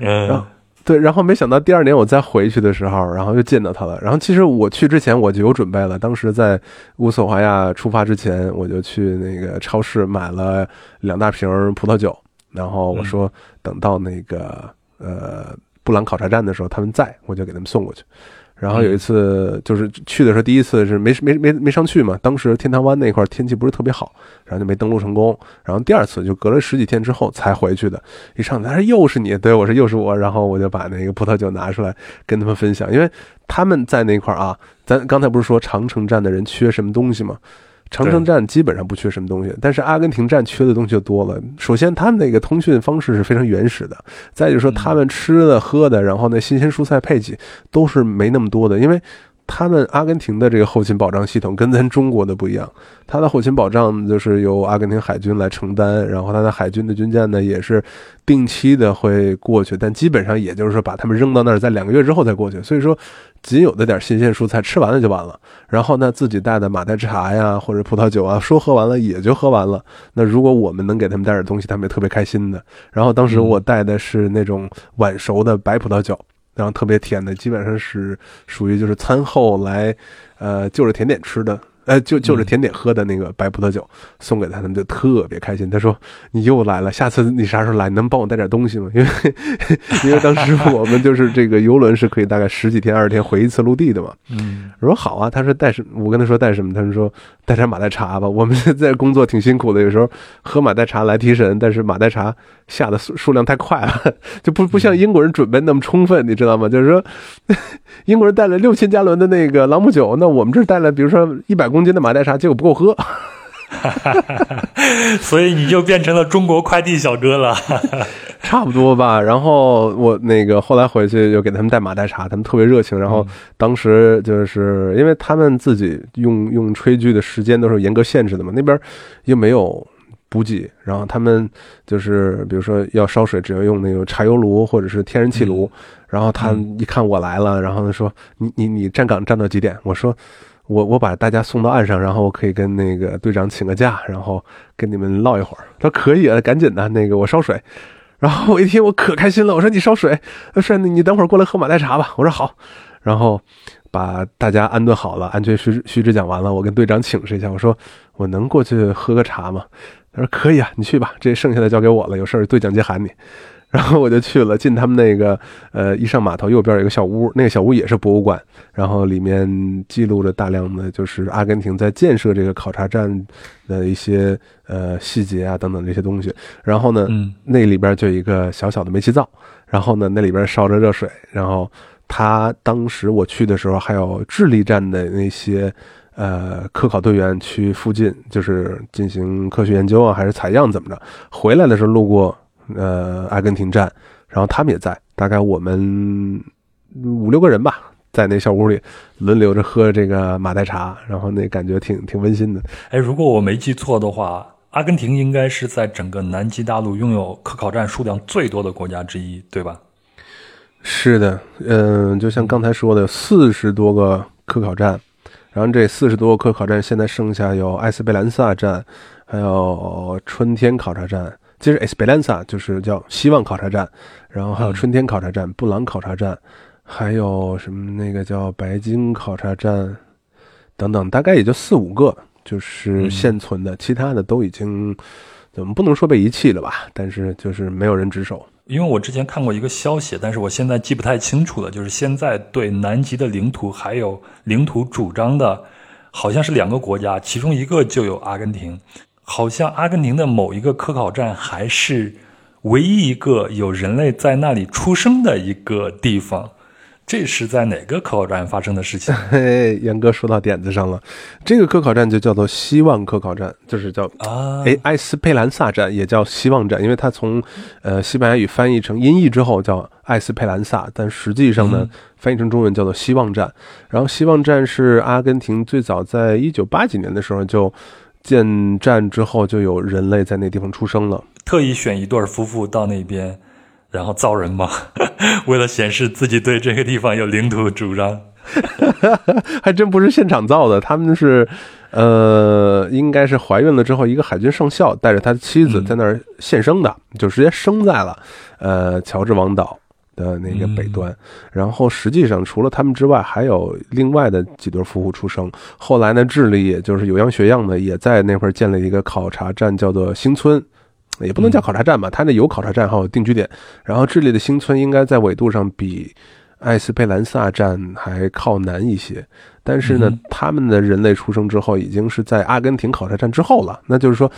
嗯。对，然后没想到第二年我再回去的时候，然后又见到他了。然后其实我去之前我就有准备了，当时在乌索华亚出发之前，我就去那个超市买了两大瓶葡萄酒。然后我说等到那个呃布朗考察站的时候，他们在，我就给他们送过去。然后有一次就是去的时候，第一次是没没没没上去嘛。当时天堂湾那块天气不是特别好，然后就没登陆成功。然后第二次就隔了十几天之后才回去的。一上来，又是你，对我说又是我。然后我就把那个葡萄酒拿出来跟他们分享，因为他们在那块啊。咱刚才不是说长城站的人缺什么东西吗？长城站基本上不缺什么东西，但是阿根廷站缺的东西就多了。首先，他们那个通讯方式是非常原始的；再就是说，他们吃的、喝的，然后那新鲜蔬菜配给都是没那么多的，因为。他们阿根廷的这个后勤保障系统跟咱中国的不一样，他的后勤保障就是由阿根廷海军来承担，然后他的海军的军舰呢也是定期的会过去，但基本上也就是说把他们扔到那儿，在两个月之后再过去，所以说仅有的点新鲜蔬菜吃完了就完了，然后呢自己带的马黛茶呀或者葡萄酒啊，说喝完了也就喝完了。那如果我们能给他们带点东西，他们也特别开心的。然后当时我带的是那种晚熟的白葡萄酒。然后特别甜的，基本上是属于就是餐后来，呃，就着甜点吃的。呃，就就着甜点喝的那个白葡萄酒送给他，他们就特别开心。他说：“你又来了，下次你啥时候来？能帮我带点东西吗？(laughs) 因为因为当时 (laughs) 我们就是这个游轮是可以大概十几天、二十天回一次陆地的嘛。”嗯，我说好啊。他说带什？我跟他说带什么？他们说带点马黛茶吧。我们在工作挺辛苦的，有时候喝马黛茶来提神，但是马黛茶下的数数量太快了，就不不像英国人准备那么充分，你知道吗？就是说，(laughs) 英国人带了六千加仑的那个朗姆酒，那我们这带了，比如说一百公。公斤的马黛茶结果不够喝，(laughs) 所以你就变成了中国快递小哥了，(laughs) 差不多吧。然后我那个后来回去就给他们带马黛茶，他们特别热情。然后当时就是因为他们自己用用炊具的时间都是严格限制的嘛，那边又没有补给，然后他们就是比如说要烧水，只要用那个柴油炉或者是天然气炉。然后他一看我来了，然后他说：“你你你站岗站到几点？”我说。我我把大家送到岸上，然后我可以跟那个队长请个假，然后跟你们唠一会儿。他说可以啊，赶紧的，那个我烧水。然后我一听我可开心了，我说你烧水，说你等会儿过来喝马黛茶吧。我说好，然后把大家安顿好了，安全须须知讲完了，我跟队长请示一下，我说我能过去喝个茶吗？他说可以啊，你去吧，这剩下的交给我了，有事儿队长接喊你。然后我就去了，进他们那个呃，一上码头右边有一个小屋，那个小屋也是博物馆，然后里面记录着大量的就是阿根廷在建设这个考察站的一些呃细节啊等等这些东西。然后呢，那里边就有一个小小的煤气灶，然后呢，那里边烧着热水。然后他当时我去的时候，还有智利站的那些呃科考队员去附近，就是进行科学研究啊，还是采样怎么着？回来的时候路过。呃，阿根廷站，然后他们也在，大概我们五六个人吧，在那小屋里轮流着喝这个马黛茶，然后那感觉挺挺温馨的。哎，如果我没记错的话，阿根廷应该是在整个南极大陆拥有科考站数量最多的国家之一，对吧？是的，嗯，就像刚才说的，四十多个科考站，然后这四十多个科考站现在剩下有埃斯贝兰萨站，还有春天考察站。其实 Esperanza 就是叫希望考察站，然后还有春天考察站、布朗考察站，还有什么那个叫白金考察站等等，大概也就四五个，就是现存的，其他的都已经怎么不能说被遗弃了吧？但是就是没有人值守。因为我之前看过一个消息，但是我现在记不太清楚了，就是现在对南极的领土还有领土主张的，好像是两个国家，其中一个就有阿根廷。好像阿根廷的某一个科考站还是唯一一个有人类在那里出生的一个地方，这是在哪个科考站发生的事情？(laughs) 嘿，杨哥说到点子上了，这个科考站就叫做希望科考站，就是叫啊，哎，埃斯佩兰萨站也叫希望站，因为它从呃西班牙语翻译成音译之后叫埃斯佩兰萨，但实际上呢翻译成中文叫做希望站。然后希望站是阿根廷最早在一九八几年的时候就。建站之后，就有人类在那地方出生了。特意选一对夫妇到那边，然后造人吗？(laughs) 为了显示自己对这个地方有领土主张？(laughs) 还真不是现场造的，他们是，呃，应该是怀孕了之后，一个海军上校带着他的妻子在那儿现生的，就直接生在了，呃，乔治王岛。的那个北端，然后实际上除了他们之外，还有另外的几对夫妇出生。后来呢，智利也就是有样学样的，也在那块建了一个考察站，叫做新村，也不能叫考察站吧，它那有考察站，还有定居点。然后智利的新村应该在纬度上比埃斯佩兰萨站还靠南一些，但是呢，他们的人类出生之后，已经是在阿根廷考察站之后了。那就是说，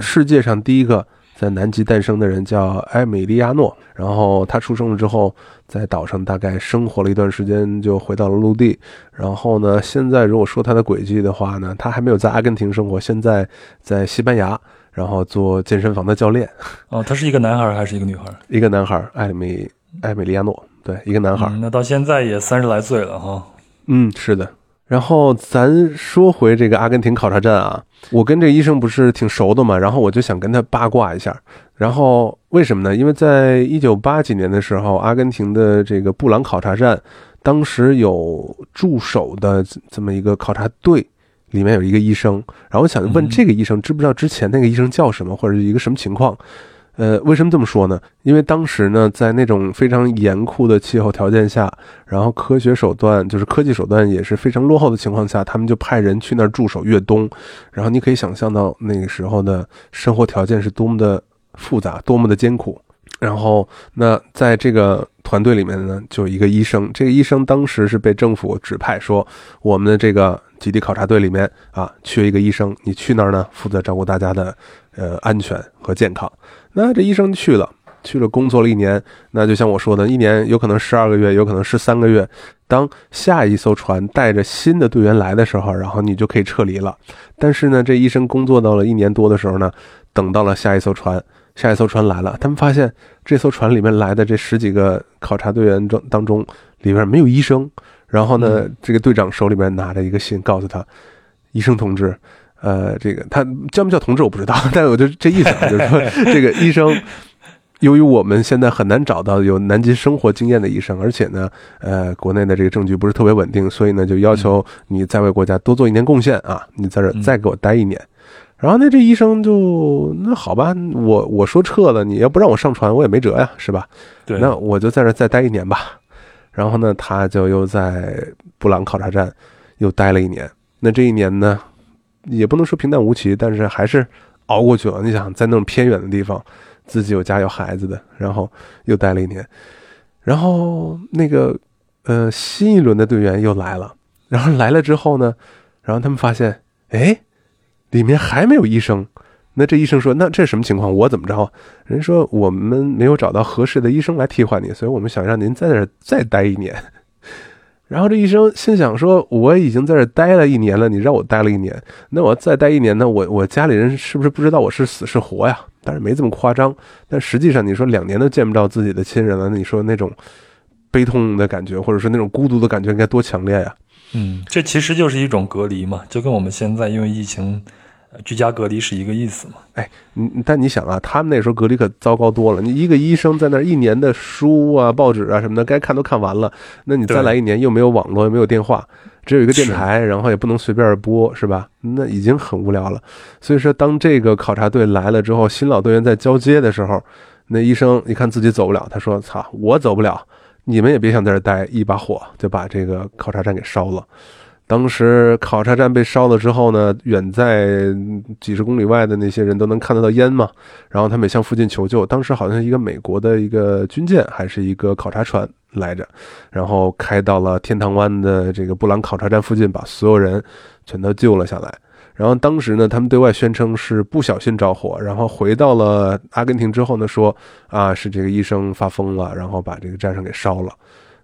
世界上第一个。在南极诞生的人叫埃米利亚诺，然后他出生了之后，在岛上大概生活了一段时间，就回到了陆地。然后呢，现在如果说他的轨迹的话呢，他还没有在阿根廷生活，现在在西班牙，然后做健身房的教练。哦，他是一个男孩还是一个女孩？一个男孩，艾米艾米利亚诺，对，一个男孩。那到现在也三十来岁了哈。嗯，是的。然后咱说回这个阿根廷考察站啊，我跟这医生不是挺熟的嘛，然后我就想跟他八卦一下。然后为什么呢？因为在一九八几年的时候，阿根廷的这个布朗考察站，当时有驻守的这么一个考察队，里面有一个医生。然后我想问这个医生，知不知道之前那个医生叫什么，或者是一个什么情况？呃，为什么这么说呢？因为当时呢，在那种非常严酷的气候条件下，然后科学手段就是科技手段也是非常落后的情况下，他们就派人去那儿驻守越冬。然后你可以想象到那个时候的生活条件是多么的复杂，多么的艰苦。然后那在这个团队里面呢，就一个医生，这个医生当时是被政府指派说，我们的这个基地考察队里面啊，缺一个医生，你去那儿呢，负责照顾大家的呃安全和健康。那这医生去了，去了工作了一年，那就像我说的，一年有可能十二个月，有可能十三个月。当下一艘船带着新的队员来的时候，然后你就可以撤离了。但是呢，这医生工作到了一年多的时候呢，等到了下一艘船，下一艘船来了，他们发现这艘船里面来的这十几个考察队员中当中，里边没有医生。然后呢，这个队长手里面拿着一个信，告诉他，医生同志。呃，这个他叫不叫同志我不知道，(laughs) 但我就这意思啊，就是说 (laughs) 这个医生，由于我们现在很难找到有南极生活经验的医生，而且呢，呃，国内的这个证据不是特别稳定，所以呢，就要求你在为国家多做一年贡献啊，你在这再给我待一年。然后那这医生就那好吧，我我说撤了，你要不让我上船，我也没辙呀，是吧？对，那我就在这再待一年吧。然后呢，他就又在布朗考察站又待了一年。那这一年呢？也不能说平淡无奇，但是还是熬过去了。你想，在那种偏远的地方，自己有家有孩子的，然后又待了一年，然后那个呃新一轮的队员又来了，然后来了之后呢，然后他们发现，哎，里面还没有医生。那这医生说：“那这什么情况？我怎么着？”人说：“我们没有找到合适的医生来替换你，所以我们想让您在这儿再待一年。”然后这医生心想说：“我已经在这待了一年了，你让我待了一年，那我再待一年呢？我我家里人是不是不知道我是死是活呀？但是没这么夸张。但实际上，你说两年都见不到自己的亲人了，你说那种悲痛的感觉，或者说那种孤独的感觉，应该多强烈呀？嗯，这其实就是一种隔离嘛，就跟我们现在因为疫情。”居家隔离是一个意思嘛？哎，你但你想啊，他们那时候隔离可糟糕多了。你一个医生在那儿一年的书啊、报纸啊什么的，该看都看完了。那你再来一年，又没有网络，又没有电话，只有一个电台，然后也不能随便播，是吧？那已经很无聊了。所以说，当这个考察队来了之后，新老队员在交接的时候，那医生一看自己走不了，他说：“操，我走不了，你们也别想在这待。”一把火就把这个考察站给烧了。当时考察站被烧了之后呢，远在几十公里外的那些人都能看得到烟嘛。然后他们向附近求救。当时好像一个美国的一个军舰还是一个考察船来着，然后开到了天堂湾的这个布朗考察站附近，把所有人全都救了下来。然后当时呢，他们对外宣称是不小心着火，然后回到了阿根廷之后呢，说啊是这个医生发疯了，然后把这个站上给烧了。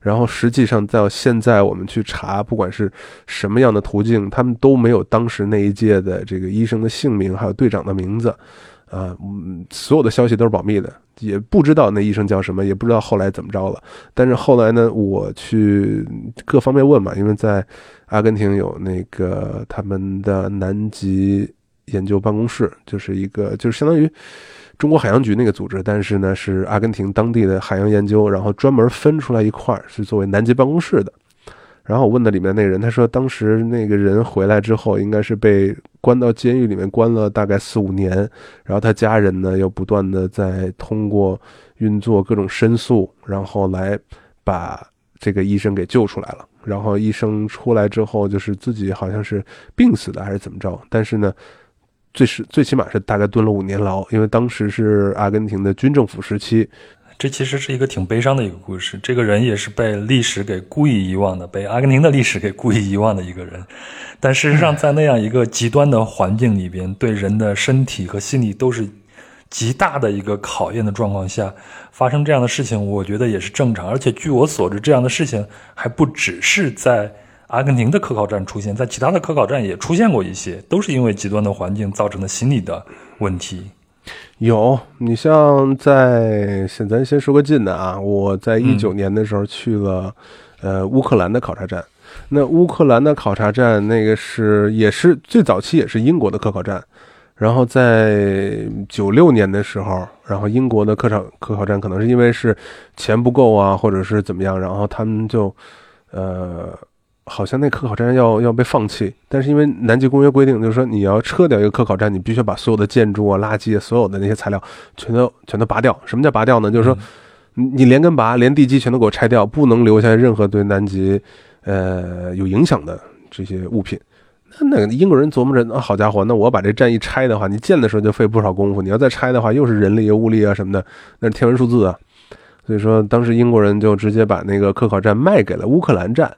然后实际上到现在，我们去查，不管是什么样的途径，他们都没有当时那一届的这个医生的姓名，还有队长的名字，啊，所有的消息都是保密的，也不知道那医生叫什么，也不知道后来怎么着了。但是后来呢，我去各方面问嘛，因为在阿根廷有那个他们的南极研究办公室，就是一个就是相当于。中国海洋局那个组织，但是呢是阿根廷当地的海洋研究，然后专门分出来一块儿是作为南极办公室的。然后我问的里面那个人，他说当时那个人回来之后，应该是被关到监狱里面关了大概四五年，然后他家人呢又不断的在通过运作各种申诉，然后来把这个医生给救出来了。然后医生出来之后，就是自己好像是病死的还是怎么着，但是呢。最是最起码是大概蹲了五年牢，因为当时是阿根廷的军政府时期。这其实是一个挺悲伤的一个故事。这个人也是被历史给故意遗忘的，被阿根廷的历史给故意遗忘的一个人。但事实上，在那样一个极端的环境里边，对人的身体和心理都是极大的一个考验的状况下，发生这样的事情，我觉得也是正常。而且据我所知，这样的事情还不只是在。阿根廷的科考站出现在其他的科考站也出现过一些，都是因为极端的环境造成的心理的问题。有，你像在先咱先说个近的啊，我在一九年的时候去了，呃，乌克兰的考察站。那乌克兰的考察站那个是也是最早期也是英国的科考站，然后在九六年的时候，然后英国的科考科考站可能是因为是钱不够啊，或者是怎么样，然后他们就呃。好像那科考站要要被放弃，但是因为南极公约规定，就是说你要撤掉一个科考站，你必须把所有的建筑啊、垃圾、所有的那些材料全都全都拔掉。什么叫拔掉呢？就是说你连根拔，连地基全都给我拆掉，不能留下任何对南极呃有影响的这些物品。那那个英国人琢磨着，啊，好家伙，那我把这站一拆的话，你建的时候就费不少功夫，你要再拆的话，又是人力、物力啊什么的，那是天文数字啊。所以说，当时英国人就直接把那个科考站卖给了乌克兰站。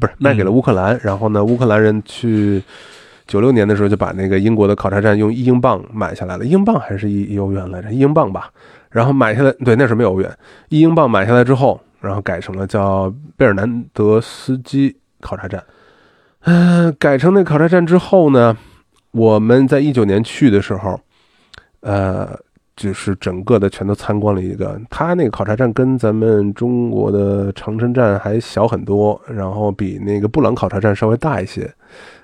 不是卖给了乌克兰，然后呢，乌克兰人去九六年的时候就把那个英国的考察站用一英镑买下来了，英镑还是一欧元来着？一英镑吧。然后买下来，对，那时候没有欧元，一英镑买下来之后，然后改成了叫贝尔南德斯基考察站。嗯，改成那考察站之后呢，我们在一九年去的时候，呃。就是整个的全都参观了一个，它那个考察站跟咱们中国的长城站还小很多，然后比那个布朗考察站稍微大一些，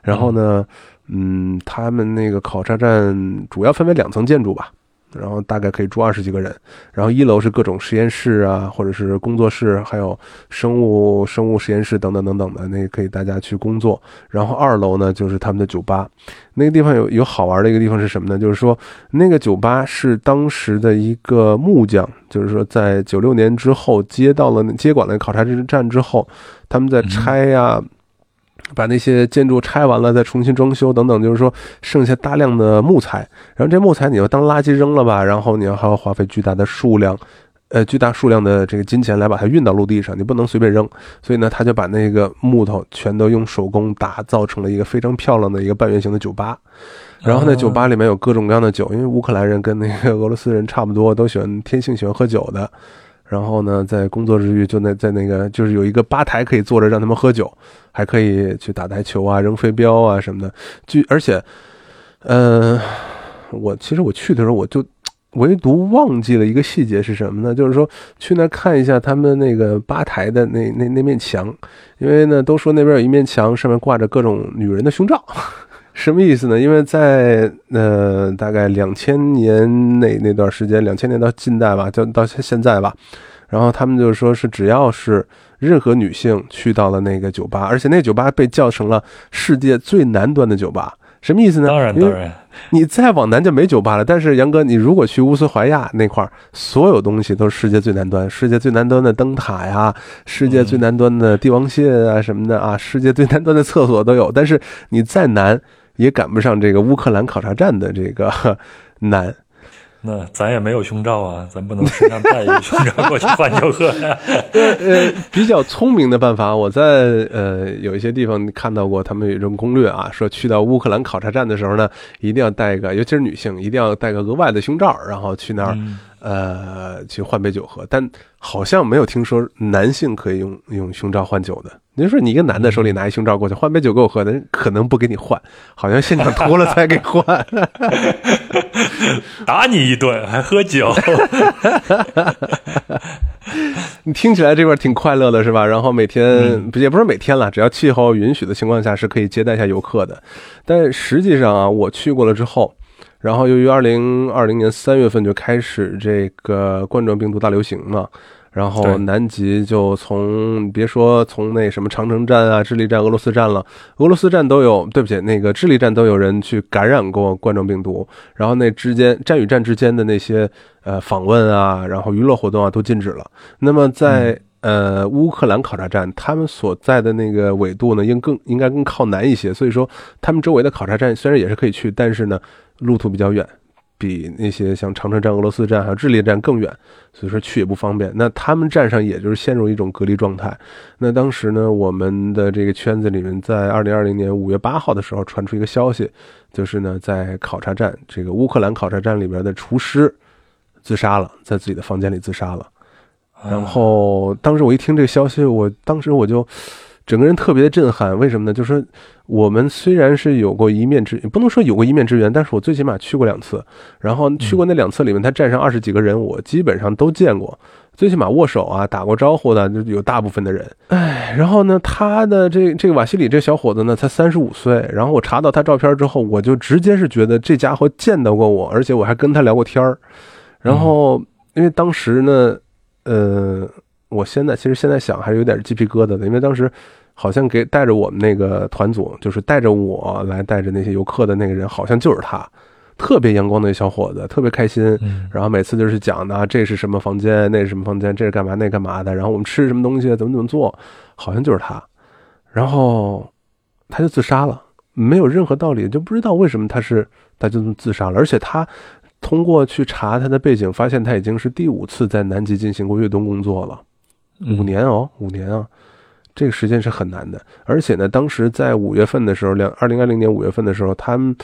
然后呢，嗯，他们那个考察站主要分为两层建筑吧。然后大概可以住二十几个人，然后一楼是各种实验室啊，或者是工作室，还有生物生物实验室等等等等的，那个可以大家去工作。然后二楼呢就是他们的酒吧，那个地方有有好玩的一个地方是什么呢？就是说那个酒吧是当时的一个木匠，就是说在九六年之后接到了接管了考察站之后，他们在拆呀。把那些建筑拆完了再重新装修等等，就是说剩下大量的木材，然后这木材你要当垃圾扔了吧，然后你要还要花费巨大的数量。呃，巨大数量的这个金钱来把它运到陆地上，你不能随便扔，所以呢，他就把那个木头全都用手工打造成了一个非常漂亮的一个半圆形的酒吧。然后那酒吧里面有各种各样的酒，因为乌克兰人跟那个俄罗斯人差不多，都喜欢天性喜欢喝酒的。然后呢，在工作之余，就那在那个就是有一个吧台可以坐着让他们喝酒，还可以去打台球啊、扔飞镖啊什么的。就而且，呃，我其实我去的时候我就。唯独忘记了一个细节是什么呢？就是说去那看一下他们那个吧台的那那那面墙，因为呢都说那边有一面墙上面挂着各种女人的胸罩，什么意思呢？因为在呃大概两千年那那段时间，两千年到近代吧，就到现在吧，然后他们就说是只要是任何女性去到了那个酒吧，而且那酒吧被叫成了世界最南端的酒吧。什么意思呢？当然，当然，你再往南就没酒吧了。但是杨哥，你如果去乌斯怀亚那块儿，所有东西都是世界最南端，世界最南端的灯塔呀，世界最南端的帝王蟹啊什么的啊，世界最南端的厕所都有。但是你再南也赶不上这个乌克兰考察站的这个 (laughs) 难。那咱也没有胸罩啊，咱不能身上带一个胸罩过去换酒喝呀。(laughs) 呃，比较聪明的办法，我在呃有一些地方看到过，他们有一种攻略啊，说去到乌克兰考察站的时候呢，一定要带一个，尤其是女性，一定要带个额外的胸罩，然后去那儿。呃，去换杯酒喝，但好像没有听说男性可以用用胸罩换酒的。您说你一个男的手里拿一胸罩过去换杯酒给我喝，人可能不给你换，好像现场脱了才给换，(laughs) 打你一顿还喝酒，你 (laughs) 听起来这块挺快乐的是吧？然后每天也不是每天了，只要气候允许的情况下是可以接待一下游客的。但实际上啊，我去过了之后。然后，由于二零二零年三月份就开始这个冠状病毒大流行嘛，然后南极就从别说从那什么长城站啊、智利站、俄罗斯站了，俄罗斯站都有，对不起，那个智利站都有人去感染过冠状病毒。然后那之间站与站之间的那些呃访问啊，然后娱乐活动啊都禁止了。那么在呃乌克兰考察站，他们所在的那个纬度呢，应更应该更靠南一些，所以说他们周围的考察站虽然也是可以去，但是呢。路途比较远，比那些像长城站、俄罗斯站还有智利站更远，所以说去也不方便。那他们站上也就是陷入一种隔离状态。那当时呢，我们的这个圈子里面，在二零二零年五月八号的时候传出一个消息，就是呢，在考察站这个乌克兰考察站里边的厨师自杀了，在自己的房间里自杀了。然后当时我一听这个消息，我当时我就。整个人特别的震撼，为什么呢？就是我们虽然是有过一面之，不能说有过一面之缘，但是我最起码去过两次，然后去过那两次里面，他站上二十几个人，我基本上都见过，最起码握手啊、打过招呼的，就有大部分的人。哎，然后呢，他的这这个瓦西里这小伙子呢，才三十五岁，然后我查到他照片之后，我就直接是觉得这家伙见到过我，而且我还跟他聊过天儿，然后因为当时呢，呃。我现在其实现在想还是有点鸡皮疙瘩的，因为当时好像给带着我们那个团组，就是带着我来带着那些游客的那个人，好像就是他，特别阳光的小伙子，特别开心。然后每次就是讲的这是什么房间，那是什么房间，这是干嘛，那干嘛的。然后我们吃什么东西，怎么怎么做，好像就是他。然后他就自杀了，没有任何道理，就不知道为什么他是他就自杀了，而且他。通过去查他的背景，发现他已经是第五次在南极进行过越冬工作了。五年哦，五年啊，这个时间是很难的。而且呢，当时在五月份的时候，两二零二零年五月份的时候，他们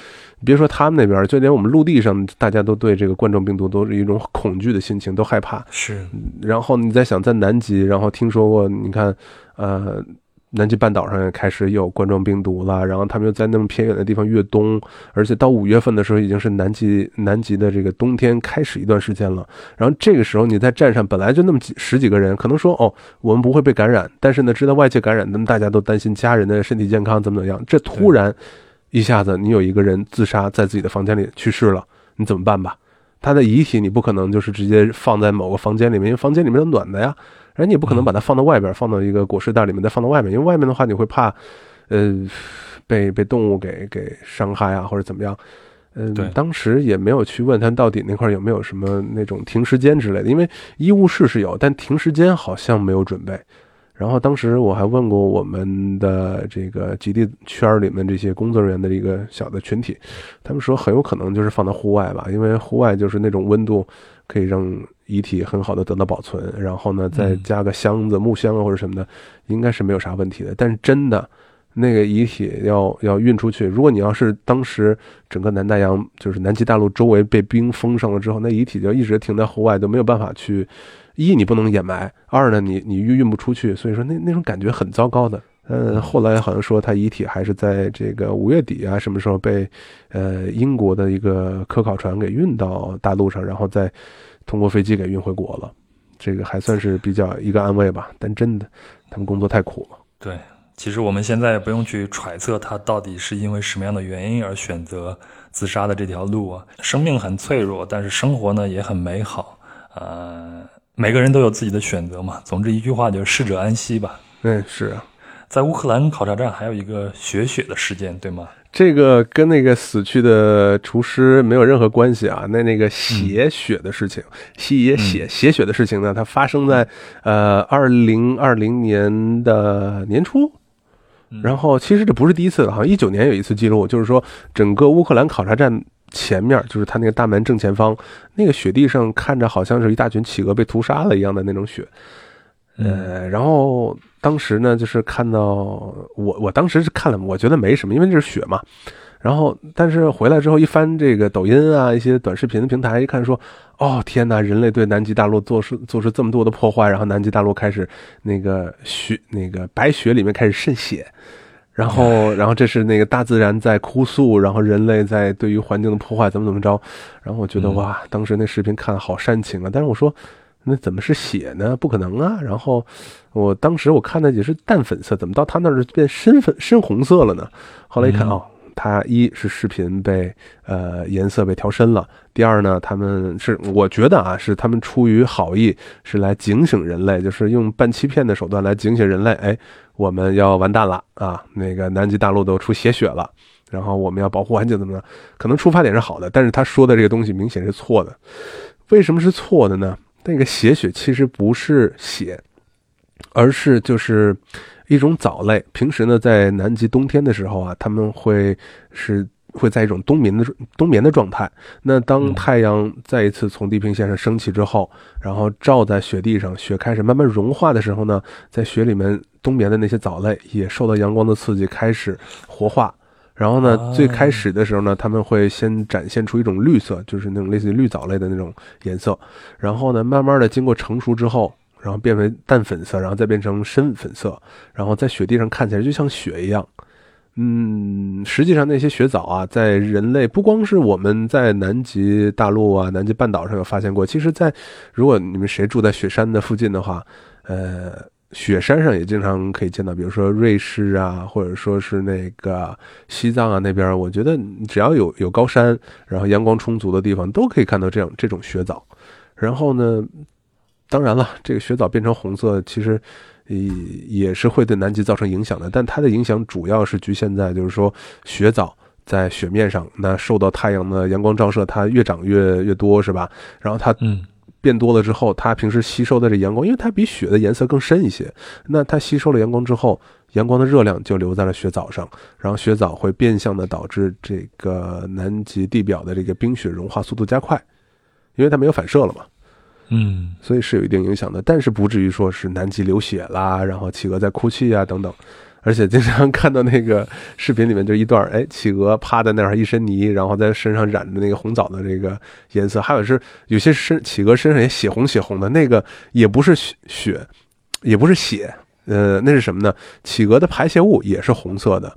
别说他们那边，就连我们陆地上，大家都对这个冠状病毒都是一种恐惧的心情，都害怕。是。然后你在想，在南极，然后听说过，你看，呃。南极半岛上也开始有冠状病毒了，然后他们又在那么偏远的地方越冬，而且到五月份的时候已经是南极南极的这个冬天开始一段时间了。然后这个时候你在站上本来就那么几十几个人，可能说哦我们不会被感染，但是呢知道外界感染，那么大家都担心家人的身体健康怎么怎么样。这突然一下子你有一个人自杀在自己的房间里去世了，你怎么办吧？他的遗体你不可能就是直接放在某个房间里面，因为房间里面是暖的呀。然后你也不可能把它放到外边，放到一个果实袋里面再放到外面，因为外面的话你会怕，呃，被被动物给给伤害啊或者怎么样。嗯，当时也没有去问他到底那块有没有什么那种停尸间之类的，因为医务室是有，但停尸间好像没有准备。然后当时我还问过我们的这个极地圈儿里面这些工作人员的一个小的群体，他们说很有可能就是放到户外吧，因为户外就是那种温度可以让遗体很好的得到保存，然后呢再加个箱子、木箱啊或者什么的，应该是没有啥问题的。但是真的。那个遗体要要运出去，如果你要是当时整个南大洋就是南极大陆周围被冰封上了之后，那遗体就一直停在户外，都没有办法去，一你不能掩埋，二呢你你运运不出去，所以说那那种感觉很糟糕的。嗯，后来好像说他遗体还是在这个五月底啊什么时候被，呃英国的一个科考船给运到大陆上，然后再通过飞机给运回国了，这个还算是比较一个安慰吧。但真的，他们工作太苦了。对。其实我们现在也不用去揣测他到底是因为什么样的原因而选择自杀的这条路啊。生命很脆弱，但是生活呢也很美好。呃，每个人都有自己的选择嘛。总之一句话就是逝者安息吧。嗯，是啊。在乌克兰考察站还有一个血血的事件，对吗？这个跟那个死去的厨师没有任何关系啊。那那个血血的事情，吸血血血的事情呢，它发生在呃二零二零年的年初。然后其实这不是第一次了，好像一九年有一次记录，就是说整个乌克兰考察站前面，就是他那个大门正前方那个雪地上，看着好像是一大群企鹅被屠杀了一样的那种雪。呃，然后当时呢，就是看到我，我当时是看了，我觉得没什么，因为这是雪嘛。然后，但是回来之后一翻这个抖音啊，一些短视频的平台，一看说，哦天哪，人类对南极大陆做出做出这么多的破坏，然后南极大陆开始那个雪那个白雪里面开始渗血，然后 (laughs) 然后这是那个大自然在哭诉，然后人类在对于环境的破坏怎么怎么着，然后我觉得哇，当时那视频看好煽情啊，但是我说那怎么是血呢？不可能啊！然后我当时我看的也是淡粉色，怎么到他那儿变深粉深红色了呢？后来一看哦。它一是视频被呃颜色被调深了，第二呢，他们是我觉得啊，是他们出于好意，是来警醒人类，就是用半欺骗的手段来警醒人类，哎，我们要完蛋了啊，那个南极大陆都出血血了，然后我们要保护环境怎么样？可能出发点是好的，但是他说的这个东西明显是错的。为什么是错的呢？那个血血其实不是血，而是就是。一种藻类，平时呢，在南极冬天的时候啊，它们会是会在一种冬眠的冬眠的状态。那当太阳再一次从地平线上升起之后，然后照在雪地上，雪开始慢慢融化的时候呢，在雪里面冬眠的那些藻类也受到阳光的刺激，开始活化。然后呢，最开始的时候呢，他们会先展现出一种绿色，就是那种类似于绿藻类的那种颜色。然后呢，慢慢的经过成熟之后。然后变为淡粉色，然后再变成深粉色，然后在雪地上看起来就像雪一样。嗯，实际上那些雪藻啊，在人类不光是我们在南极大陆啊、南极半岛上有发现过，其实，在如果你们谁住在雪山的附近的话，呃，雪山上也经常可以见到，比如说瑞士啊，或者说是那个西藏啊那边，我觉得只要有有高山，然后阳光充足的地方，都可以看到这样这种雪藻。然后呢？当然了，这个雪藻变成红色，其实也也是会对南极造成影响的。但它的影响主要是局限在，就是说雪藻在雪面上，那受到太阳的阳光照射，它越长越越多，是吧？然后它变多了之后，它平时吸收的这阳光，因为它比雪的颜色更深一些，那它吸收了阳光之后，阳光的热量就留在了雪藻上，然后雪藻会变相的导致这个南极地表的这个冰雪融化速度加快，因为它没有反射了嘛。嗯，所以是有一定影响的，但是不至于说是南极流血啦，然后企鹅在哭泣啊等等，而且经常看到那个视频里面就一段，哎，企鹅趴在那儿一身泥，然后在身上染着那个红枣的这个颜色，还有是有些身企鹅身上也血红血红的，那个也不是血，也不是血，呃，那是什么呢？企鹅的排泄物也是红色的。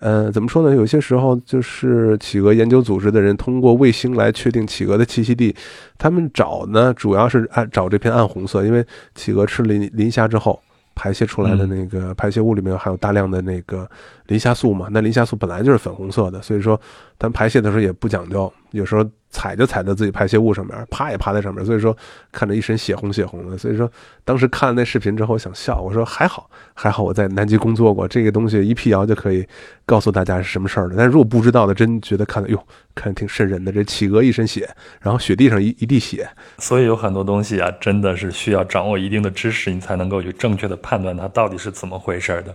呃，怎么说呢？有些时候就是企鹅研究组织的人通过卫星来确定企鹅的栖息地，他们找呢主要是按找这片暗红色，因为企鹅吃磷磷虾之后排泄出来的那个排泄物里面含有大量的那个磷虾素嘛，那磷虾素本来就是粉红色的，所以说咱排泄的时候也不讲究，有时候踩就踩在自己排泄物上面，趴也趴在上面，所以说看着一身血红血红的。所以说当时看了那视频之后想笑，我说还好还好我在南极工作过，这个东西一辟谣就可以告诉大家是什么事儿了。但是如果不知道的，真觉得看的哟，看挺瘆人的。这企鹅一身血，然后雪地上一一地血，所以有很多东西啊，真的是需要掌握一定的知识，你才能够去正确的判断它到底是怎么回事的。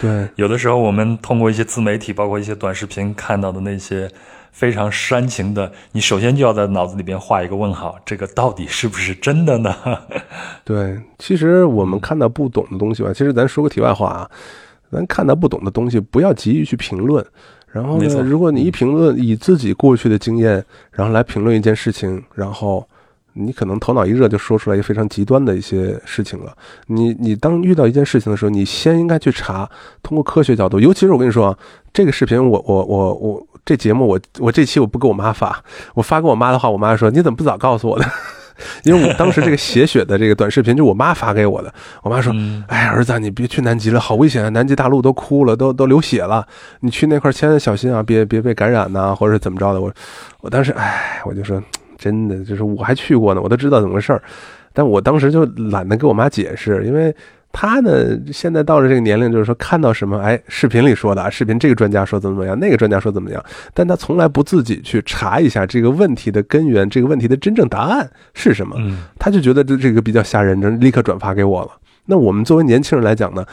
对，有的时候我们通过一些自媒体，包括一些短视频看到的那些非常煽情的，你首先就要在脑子里边画一个问号，这个到底是不是真的呢？(laughs) 对，其实我们看到不懂的东西吧，其实咱说个题外话啊，咱看到不懂的东西，不要急于去评论。然后呢，如果你一评论，以自己过去的经验，然后来评论一件事情，然后。你可能头脑一热就说出来一个非常极端的一些事情了。你你当遇到一件事情的时候，你先应该去查，通过科学角度。尤其是我跟你说啊，这个视频我我我我这节目我我这期我不给我妈发，我发给我妈的话，我妈说你怎么不早告诉我呢？(laughs) 因为我当时这个写血的这个短视频就我妈发给我的，我妈说：“哎，儿子，你别去南极了，好危险啊！南极大陆都哭了，都都流血了，你去那块千万小心啊，别别被感染呐，或者是怎么着的。”我我当时哎，我就说。真的就是我还去过呢，我都知道怎么回事儿，但我当时就懒得跟我妈解释，因为她呢现在到了这个年龄，就是说看到什么，哎，视频里说的，视频这个专家说怎么怎么样，那个专家说怎么样，但她从来不自己去查一下这个问题的根源，这个问题的真正答案是什么，她就觉得这这个比较吓人，就立刻转发给我了。那我们作为年轻人来讲呢，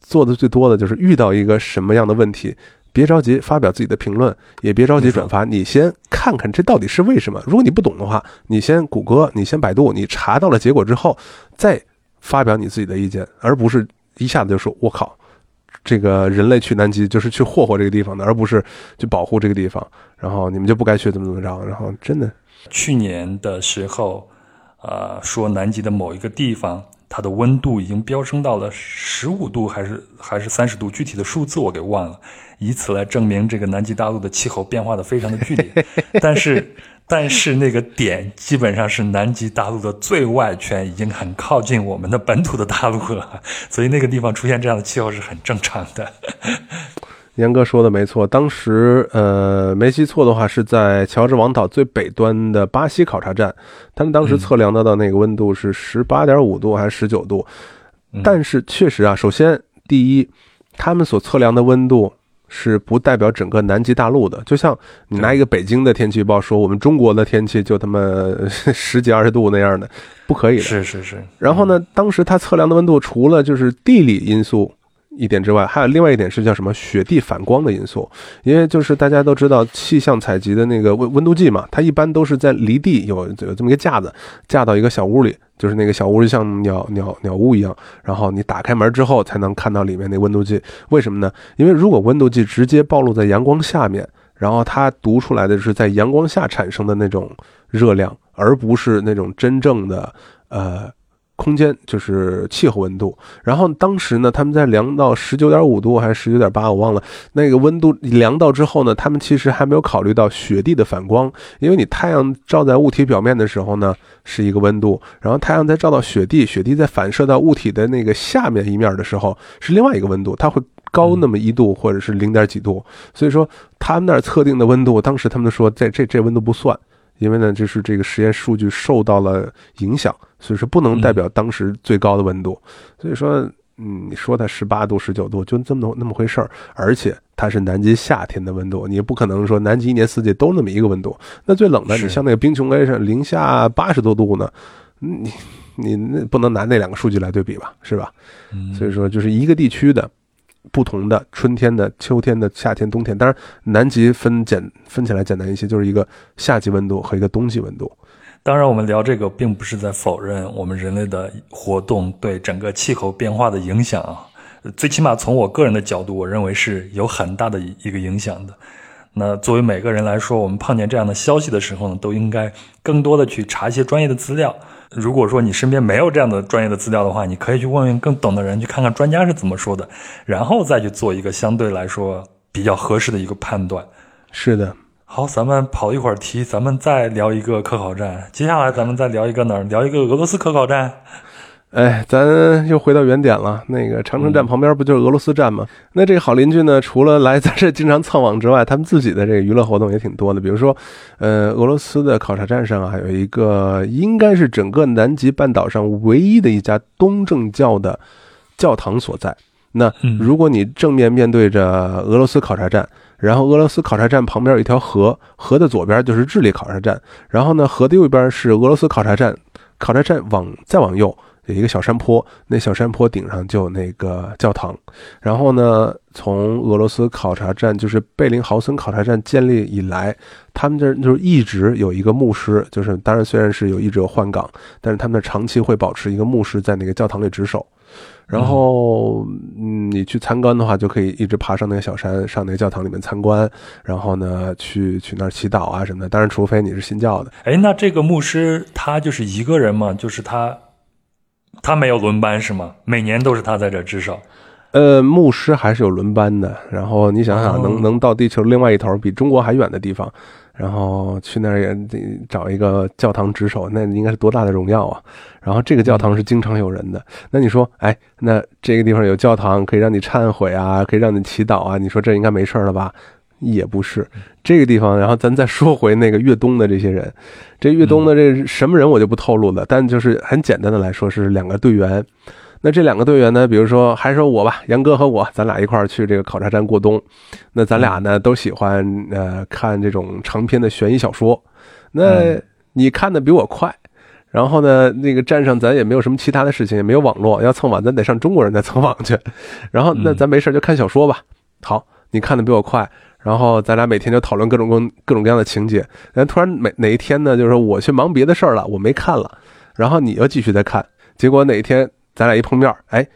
做的最多的就是遇到一个什么样的问题。别着急发表自己的评论，也别着急转发。你先看看这到底是为什么。如果你不懂的话，你先谷歌，你先百度，你查到了结果之后，再发表你自己的意见，而不是一下子就说“我靠，这个人类去南极就是去霍霍这个地方的，而不是去保护这个地方。然后你们就不该去怎么怎么着。然后真的，去年的时候，呃，说南极的某一个地方。它的温度已经飙升到了十五度，还是还是三十度？具体的数字我给忘了，以此来证明这个南极大陆的气候变化的非常的剧烈。(laughs) 但是，但是那个点基本上是南极大陆的最外圈，已经很靠近我们的本土的大陆了，所以那个地方出现这样的气候是很正常的。严哥说的没错，当时呃没记错的话，是在乔治王岛最北端的巴西考察站，他们当时测量到的那个温度是十八点五度还是十九度，但是确实啊，首先第一，他们所测量的温度是不代表整个南极大陆的，就像你拿一个北京的天气预报说我们中国的天气就他妈 (laughs) 十几二十度那样的，不可以的。是是是。然后呢，当时他测量的温度除了就是地理因素。一点之外，还有另外一点是叫什么雪地反光的因素，因为就是大家都知道气象采集的那个温温度计嘛，它一般都是在离地有有这么一个架子，架到一个小屋里，就是那个小屋就像鸟鸟鸟屋一样，然后你打开门之后才能看到里面那温度计。为什么呢？因为如果温度计直接暴露在阳光下面，然后它读出来的是在阳光下产生的那种热量，而不是那种真正的呃。空间就是气候温度，然后当时呢，他们在量到十九点五度还是十九点八，我忘了。那个温度量到之后呢，他们其实还没有考虑到雪地的反光，因为你太阳照在物体表面的时候呢，是一个温度，然后太阳再照到雪地，雪地再反射到物体的那个下面一面的时候，是另外一个温度，它会高那么一度或者是零点几度。所以说，他们那儿测定的温度，当时他们说这这这温度不算。因为呢，就是这个实验数据受到了影响，所以说不能代表当时最高的温度。所以说，嗯，你说它十八度、十九度，就这么那么回事儿。而且它是南极夏天的温度，你不可能说南极一年四季都那么一个温度。那最冷的，你像那个冰琼 A 上零下八十多度呢，你你那不能拿那两个数据来对比吧，是吧？所以说，就是一个地区的。不同的春天的、秋天的、夏天、冬天，当然南极分简分起来简单一些，就是一个夏季温度和一个冬季温度。当然，我们聊这个并不是在否认我们人类的活动对整个气候变化的影响啊。最起码从我个人的角度，我认为是有很大的一个影响的。那作为每个人来说，我们碰见这样的消息的时候呢，都应该更多的去查一些专业的资料。如果说你身边没有这样的专业的资料的话，你可以去问问更懂的人，去看看专家是怎么说的，然后再去做一个相对来说比较合适的一个判断。是的，好，咱们跑一会儿题，咱们再聊一个科考站。接下来咱们再聊一个哪儿？聊一个俄罗斯科考站。哎，咱又回到原点了。那个长城站旁边不就是俄罗斯站吗？那这个好邻居呢，除了来咱这经常蹭网之外，他们自己的这个娱乐活动也挺多的。比如说，呃，俄罗斯的考察站上啊，有一个应该是整个南极半岛上唯一的一家东正教的教堂所在。那如果你正面面对着俄罗斯考察站，然后俄罗斯考察站旁边有一条河，河的左边就是智利考察站，然后呢，河的右边是俄罗斯考察站，考察站往再往右。有一个小山坡，那小山坡顶上就有那个教堂。然后呢，从俄罗斯考察站，就是贝林豪森考察站建立以来，他们这就是一直有一个牧师，就是当然虽然是有一直有换岗，但是他们长期会保持一个牧师在那个教堂里值守。然后，嗯，你去参观的话，就可以一直爬上那个小山，上那个教堂里面参观。然后呢，去去那儿祈祷啊什么的。当然，除非你是信教的。哎，那这个牧师他就是一个人吗？就是他。他没有轮班是吗？每年都是他在这值守。呃，牧师还是有轮班的。然后你想想，能能到地球另外一头，比中国还远的地方，然后去那儿也得找一个教堂值守，那应该是多大的荣耀啊！然后这个教堂是经常有人的。那你说，哎，那这个地方有教堂，可以让你忏悔啊，可以让你祈祷啊？你说这应该没事了吧？也不是这个地方，然后咱再说回那个越冬的这些人，这越冬的这什么人我就不透露了，但就是很简单的来说是两个队员。那这两个队员呢，比如说还是说我吧，杨哥和我，咱俩一块儿去这个考察站过冬。那咱俩呢都喜欢呃看这种长篇的悬疑小说。那你看的比我快，然后呢那个站上咱也没有什么其他的事情，也没有网络，要蹭网咱得上中国人再蹭网去。然后那咱没事就看小说吧。好，你看的比我快。然后咱俩每天就讨论各种各各种各样的情节。然后突然每哪一天呢，就是我去忙别的事儿了，我没看了。然后你又继续在看。结果哪一天咱俩一碰面，哎，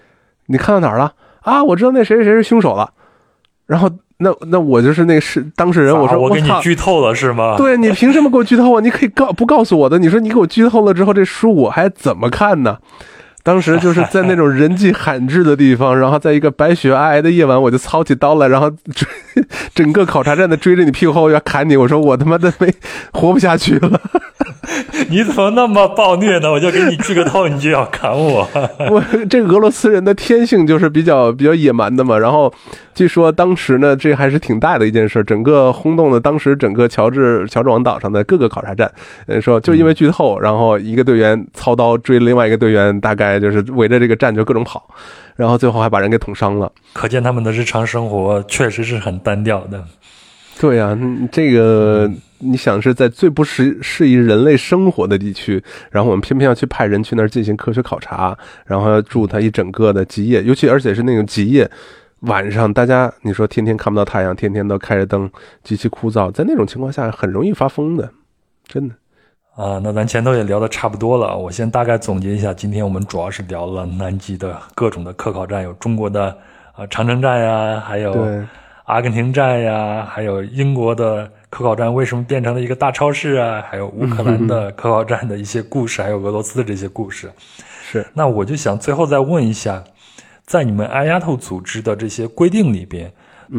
你看到哪儿了？啊，我知道那谁谁谁是凶手了。然后那那我就是那是当事人，我说我给你剧透了是吗？对你凭什么给我剧透啊？你可以告不告诉我的？你说你给我剧透了之后，这书我还怎么看呢？当时就是在那种人迹罕至的地方，然后在一个白雪皑皑的夜晚，我就操起刀来，然后追 (laughs) 整个考察站的追着你屁股后要砍你。我说我他妈的没活不下去了。(laughs) 你怎么那么暴虐呢？我就给你锯个头，你就要砍我。我这俄罗斯人的天性就是比较比较野蛮的嘛。然后据说当时呢，这还是挺大的一件事，整个轰动了当时整个乔治乔治王岛上的各个考察站。呃，说就因为剧透，然后一个队员操刀追另外一个队员，大概就是围着这个站就各种跑，然后最后还把人给捅伤了。可见他们的日常生活确实是很单调的。对呀，这个你想是在最不适适宜人类生活的地区，然后我们偏偏要去派人去那儿进行科学考察，然后要住他一整个的极夜，尤其而且是那种极夜，晚上大家你说天天看不到太阳，天天都开着灯，极其枯燥，在那种情况下很容易发疯的，真的。啊，那咱前头也聊的差不多了，我先大概总结一下，今天我们主要是聊了南极的各种的科考站，有中国的啊长城站呀，还有。阿根廷站呀，还有英国的科考站为什么变成了一个大超市啊？还有乌克兰的科考站的一些故事，还有俄罗斯的这些故事。是，那我就想最后再问一下，在你们阿丫头组织的这些规定里边，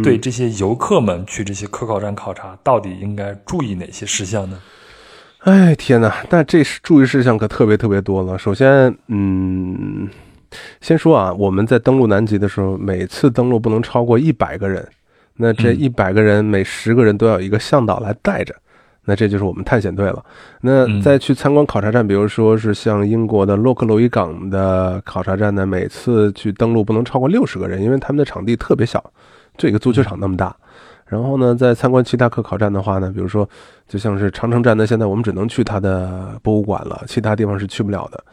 对这些游客们去这些科考站考察，到底应该注意哪些事项呢？哎，天哪，那这是注意事项可特别特别多了。首先，嗯，先说啊，我们在登陆南极的时候，每次登陆不能超过一百个人。那这一百个人，每十个人都要一个向导来带着，那这就是我们探险队了。那再去参观考察站，比如说是像英国的洛克洛伊港的考察站呢，每次去登陆不能超过六十个人，因为他们的场地特别小，就一个足球场那么大。然后呢，在参观其他科考站的话呢，比如说就像是长城站呢，现在我们只能去它的博物馆了，其他地方是去不了的。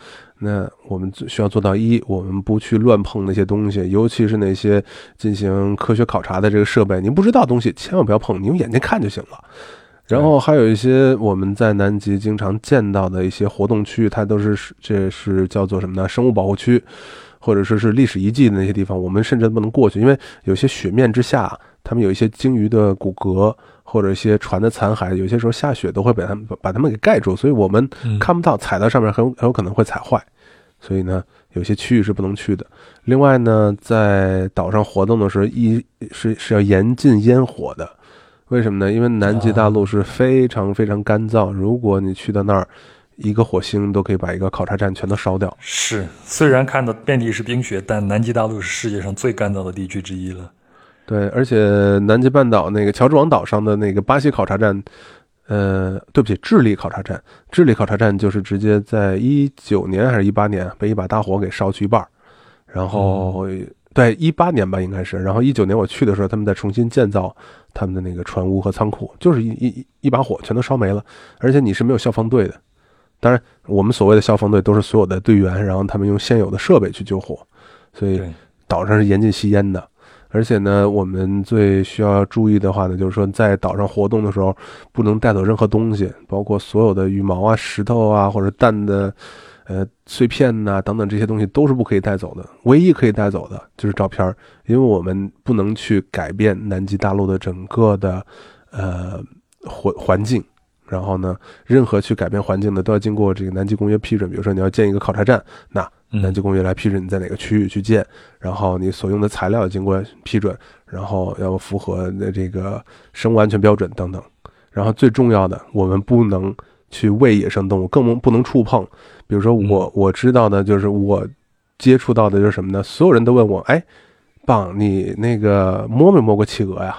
那我们需要做到一，我们不去乱碰那些东西，尤其是那些进行科学考察的这个设备，您不知道东西千万不要碰，你用眼睛看就行了。然后还有一些我们在南极经常见到的一些活动区域，它都是这是叫做什么呢？生物保护区，或者说是历史遗迹的那些地方，我们甚至不能过去，因为有些雪面之下，他们有一些鲸鱼的骨骼。或者一些船的残骸，有些时候下雪都会把它们把它们给盖住，所以我们看不到，踩到上面很很有可能会踩坏，所以呢，有些区域是不能去的。另外呢，在岛上活动的时候，一是是要严禁烟火的，为什么呢？因为南极大陆是非常非常干燥，如果你去到那儿，一个火星都可以把一个考察站全都烧掉。是，虽然看到遍地是冰雪，但南极大陆是世界上最干燥的地区之一了。对，而且南极半岛那个乔治王岛上的那个巴西考察站，呃，对不起，智利考察站，智利考察站就是直接在一九年还是一八年被一把大火给烧去一半儿，然后对一八年吧应该是，然后一九年我去的时候，他们在重新建造他们的那个船坞和仓库，就是一一一把火全都烧没了，而且你是没有消防队的，当然我们所谓的消防队都是所有的队员，然后他们用现有的设备去救火，所以，岛上是严禁吸烟的，而且呢，我们最需要注意的话呢，就是说在岛上活动的时候，不能带走任何东西，包括所有的羽毛啊、石头啊或者蛋的呃碎片呐、等等这些东西都是不可以带走的。唯一可以带走的就是照片，因为我们不能去改变南极大陆的整个的呃环环境。然后呢，任何去改变环境的都要经过这个南极公约批准。比如说你要建一个考察站，那南极公约来批准你在哪个区域去建，然后你所用的材料经过批准，然后要符合的这个生物安全标准等等。然后最重要的，我们不能去喂野生动物，更不能触碰。比如说我我知道的就是我接触到的就是什么呢？所有人都问我，哎，棒，你那个摸没摸过企鹅呀？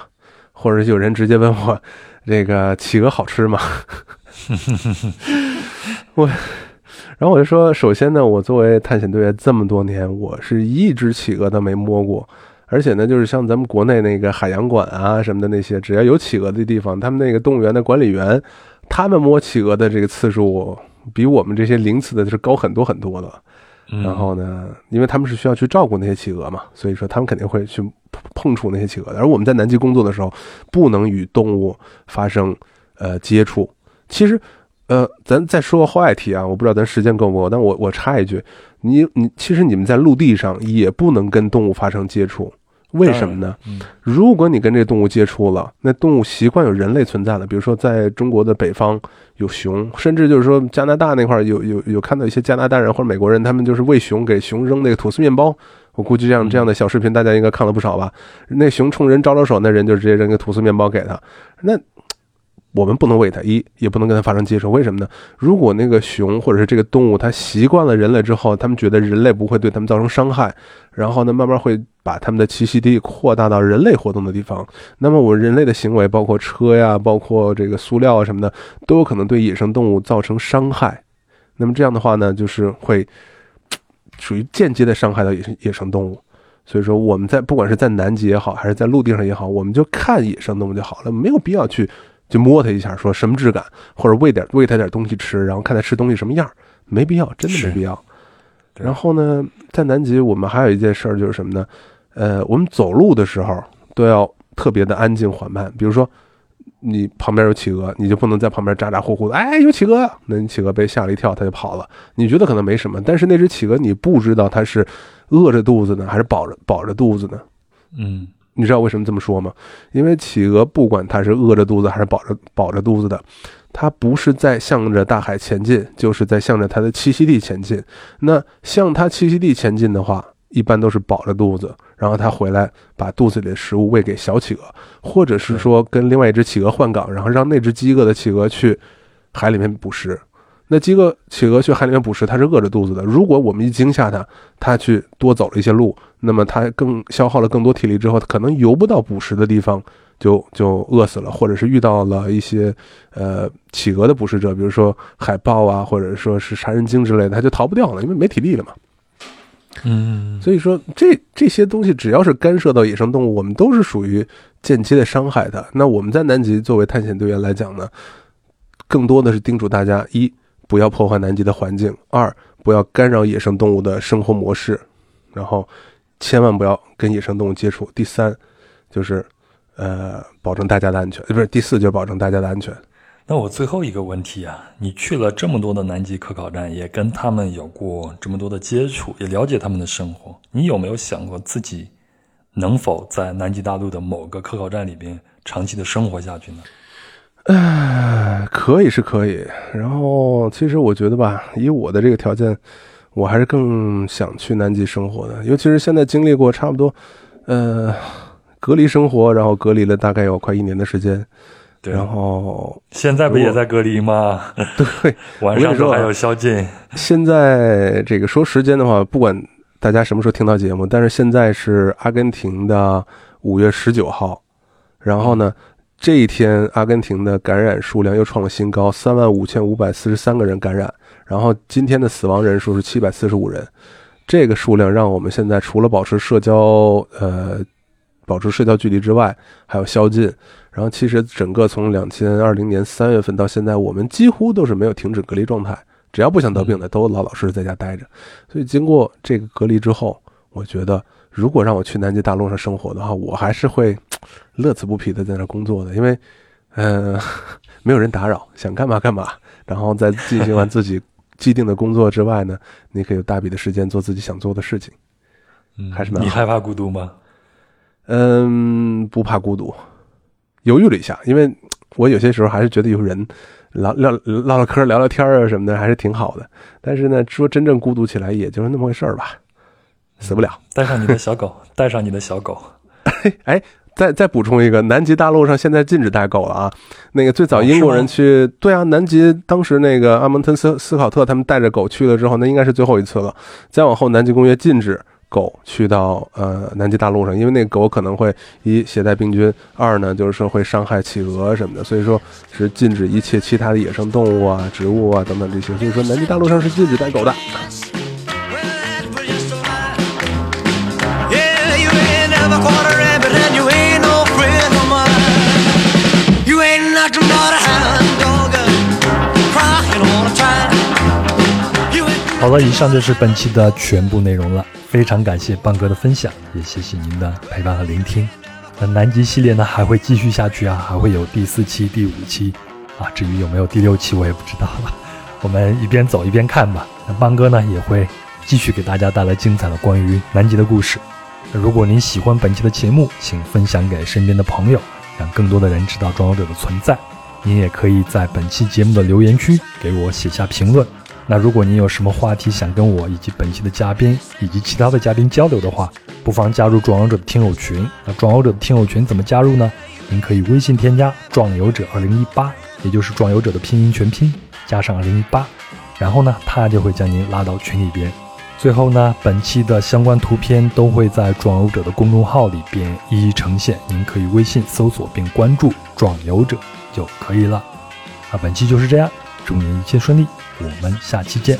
或者有人直接问我，这个企鹅好吃吗？(laughs) 我，然后我就说，首先呢，我作为探险队员这么多年，我是一只企鹅都没摸过，而且呢，就是像咱们国内那个海洋馆啊什么的那些，只要有企鹅的地方，他们那个动物园的管理员，他们摸企鹅的这个次数，比我们这些零次的是高很多很多的。嗯然后呢，因为他们是需要去照顾那些企鹅嘛，所以说他们肯定会去碰碰触那些企鹅的。而我们在南极工作的时候，不能与动物发生呃接触。其实，呃，咱再说个话外题啊，我不知道咱时间够不够，但我我插一句，你你其实你们在陆地上也不能跟动物发生接触，为什么呢？嗯如果你跟这动物接触了，那动物习惯有人类存在了。比如说，在中国的北方有熊，甚至就是说加拿大那块儿有有有看到一些加拿大人或者美国人，他们就是喂熊，给熊扔那个吐司面包。我估计这样这样的小视频大家应该看了不少吧？那熊冲人招招手，那人就直接扔个吐司面包给他。那我们不能喂它，一也不能跟它发生接触，为什么呢？如果那个熊或者是这个动物它习惯了人类之后，他们觉得人类不会对他们造成伤害，然后呢，慢慢会把他们的栖息地扩大到人类活动的地方。那么我人类的行为，包括车呀，包括这个塑料啊什么的，都有可能对野生动物造成伤害。那么这样的话呢，就是会属于间接的伤害到野生野生动物。所以说，我们在不管是在南极也好，还是在陆地上也好，我们就看野生动物就好了，没有必要去就摸它一下，说什么质感，或者喂点喂它点东西吃，然后看它吃东西什么样，没必要，真的没必要。然后呢，在南极我们还有一件事儿就是什么呢？呃，我们走路的时候都要特别的安静缓慢。比如说，你旁边有企鹅，你就不能在旁边咋咋呼呼的，哎，有企鹅，那你企鹅被吓了一跳，它就跑了。你觉得可能没什么，但是那只企鹅你不知道它是饿着肚子呢，还是饱着饱着肚子呢？嗯你知道为什么这么说吗？因为企鹅不管它是饿着肚子还是饱着饱着肚子的，它不是在向着大海前进，就是在向着它的栖息地前进。那向它栖息地前进的话，一般都是饱着肚子，然后它回来把肚子里的食物喂给小企鹅，或者是说跟另外一只企鹅换岗，然后让那只饥饿的企鹅去海里面捕食。那饥饿企鹅去海里面捕食，它是饿着肚子的。如果我们一惊吓它，它去多走了一些路，那么它更消耗了更多体力之后，它可能游不到捕食的地方，就就饿死了，或者是遇到了一些呃企鹅的捕食者，比如说海豹啊，或者说是杀人鲸之类的，它就逃不掉了，因为没体力了嘛。嗯，所以说，这这些东西只要是干涉到野生动物，我们都是属于间接的伤害它。那我们在南极作为探险队员来讲呢，更多的是叮嘱大家：一，不要破坏南极的环境；二，不要干扰野生动物的生活模式；然后，千万不要跟野生动物接触。第三，就是呃，保证大家的安全，不是第四就是保证大家的安全。那我最后一个问题啊，你去了这么多的南极科考站，也跟他们有过这么多的接触，也了解他们的生活，你有没有想过自己能否在南极大陆的某个科考站里边长期的生活下去呢？唉，可以是可以。然后，其实我觉得吧，以我的这个条件，我还是更想去南极生活的。尤其是现在经历过差不多，呃，隔离生活，然后隔离了大概有快一年的时间。对然后现在不也在隔离吗？对，(laughs) 晚上都还有宵禁。现在这个说时间的话，不管大家什么时候听到节目，但是现在是阿根廷的五月十九号，然后呢，这一天阿根廷的感染数量又创了新高，三万五千五百四十三个人感染，然后今天的死亡人数是七百四十五人，这个数量让我们现在除了保持社交呃保持社交距离之外，还有宵禁。然后其实整个从两千二零年三月份到现在，我们几乎都是没有停止隔离状态。只要不想得病的，都老老实实在家待着。所以经过这个隔离之后，我觉得如果让我去南极大陆上生活的话，我还是会 (tsk) 乐此不疲的在那工作的，因为嗯、呃，(laughs) 没有人打扰，想干嘛干嘛。然后在进行完自己既定的工作之外呢，(laughs) 你可以有大笔的时间做自己想做的事情。嗯，还是蛮好你害怕孤独吗？嗯，不怕孤独。犹豫了一下，因为 (tsk) 我有些时候还是觉得有人唠唠唠唠嗑、聊聊天啊什么的，还是挺好的。但是呢，说真正孤独起来，也就是那么回事儿吧，死不了。(laughs) 带上你的小狗，带上你的小狗。(laughs) 哎，再再补充一个，南极大陆上现在禁止带狗了啊。那个最早哦英国人去，对啊，南极当时那个阿蒙特斯斯考特他们带着狗去了之后，那应该是最后一次了。再往后，南极公约禁止狗去到呃南极大陆上，因为那狗可能会一携带病菌，二呢就是说会伤害企鹅什么的，所以说是禁止一切其他的野生动物啊、植物啊等等这些。所以说南极大陆上是禁止带狗的。好了，以上就是本期的全部内容了。非常感谢邦哥的分享，也谢谢您的陪伴和聆听。那南极系列呢还会继续下去啊，还会有第四期、第五期啊。至于有没有第六期，我也不知道了。我们一边走一边看吧。那邦哥呢也会继续给大家带来精彩的关于南极的故事。那如果您喜欢本期的节目，请分享给身边的朋友，让更多的人知道壮游者的存在。您也可以在本期节目的留言区给我写下评论。那如果您有什么话题想跟我以及本期的嘉宾以及其他的嘉宾交流的话，不妨加入壮游者的听友群。那壮游者的听友群怎么加入呢？您可以微信添加“壮游者二零一八”，也就是壮游者的拼音全拼加上二零一八，然后呢，他就会将您拉到群里边。最后呢，本期的相关图片都会在壮游者的公众号里边一一呈现，您可以微信搜索并关注“壮游者”就可以了。那本期就是这样，祝您一切顺利，我们下期见。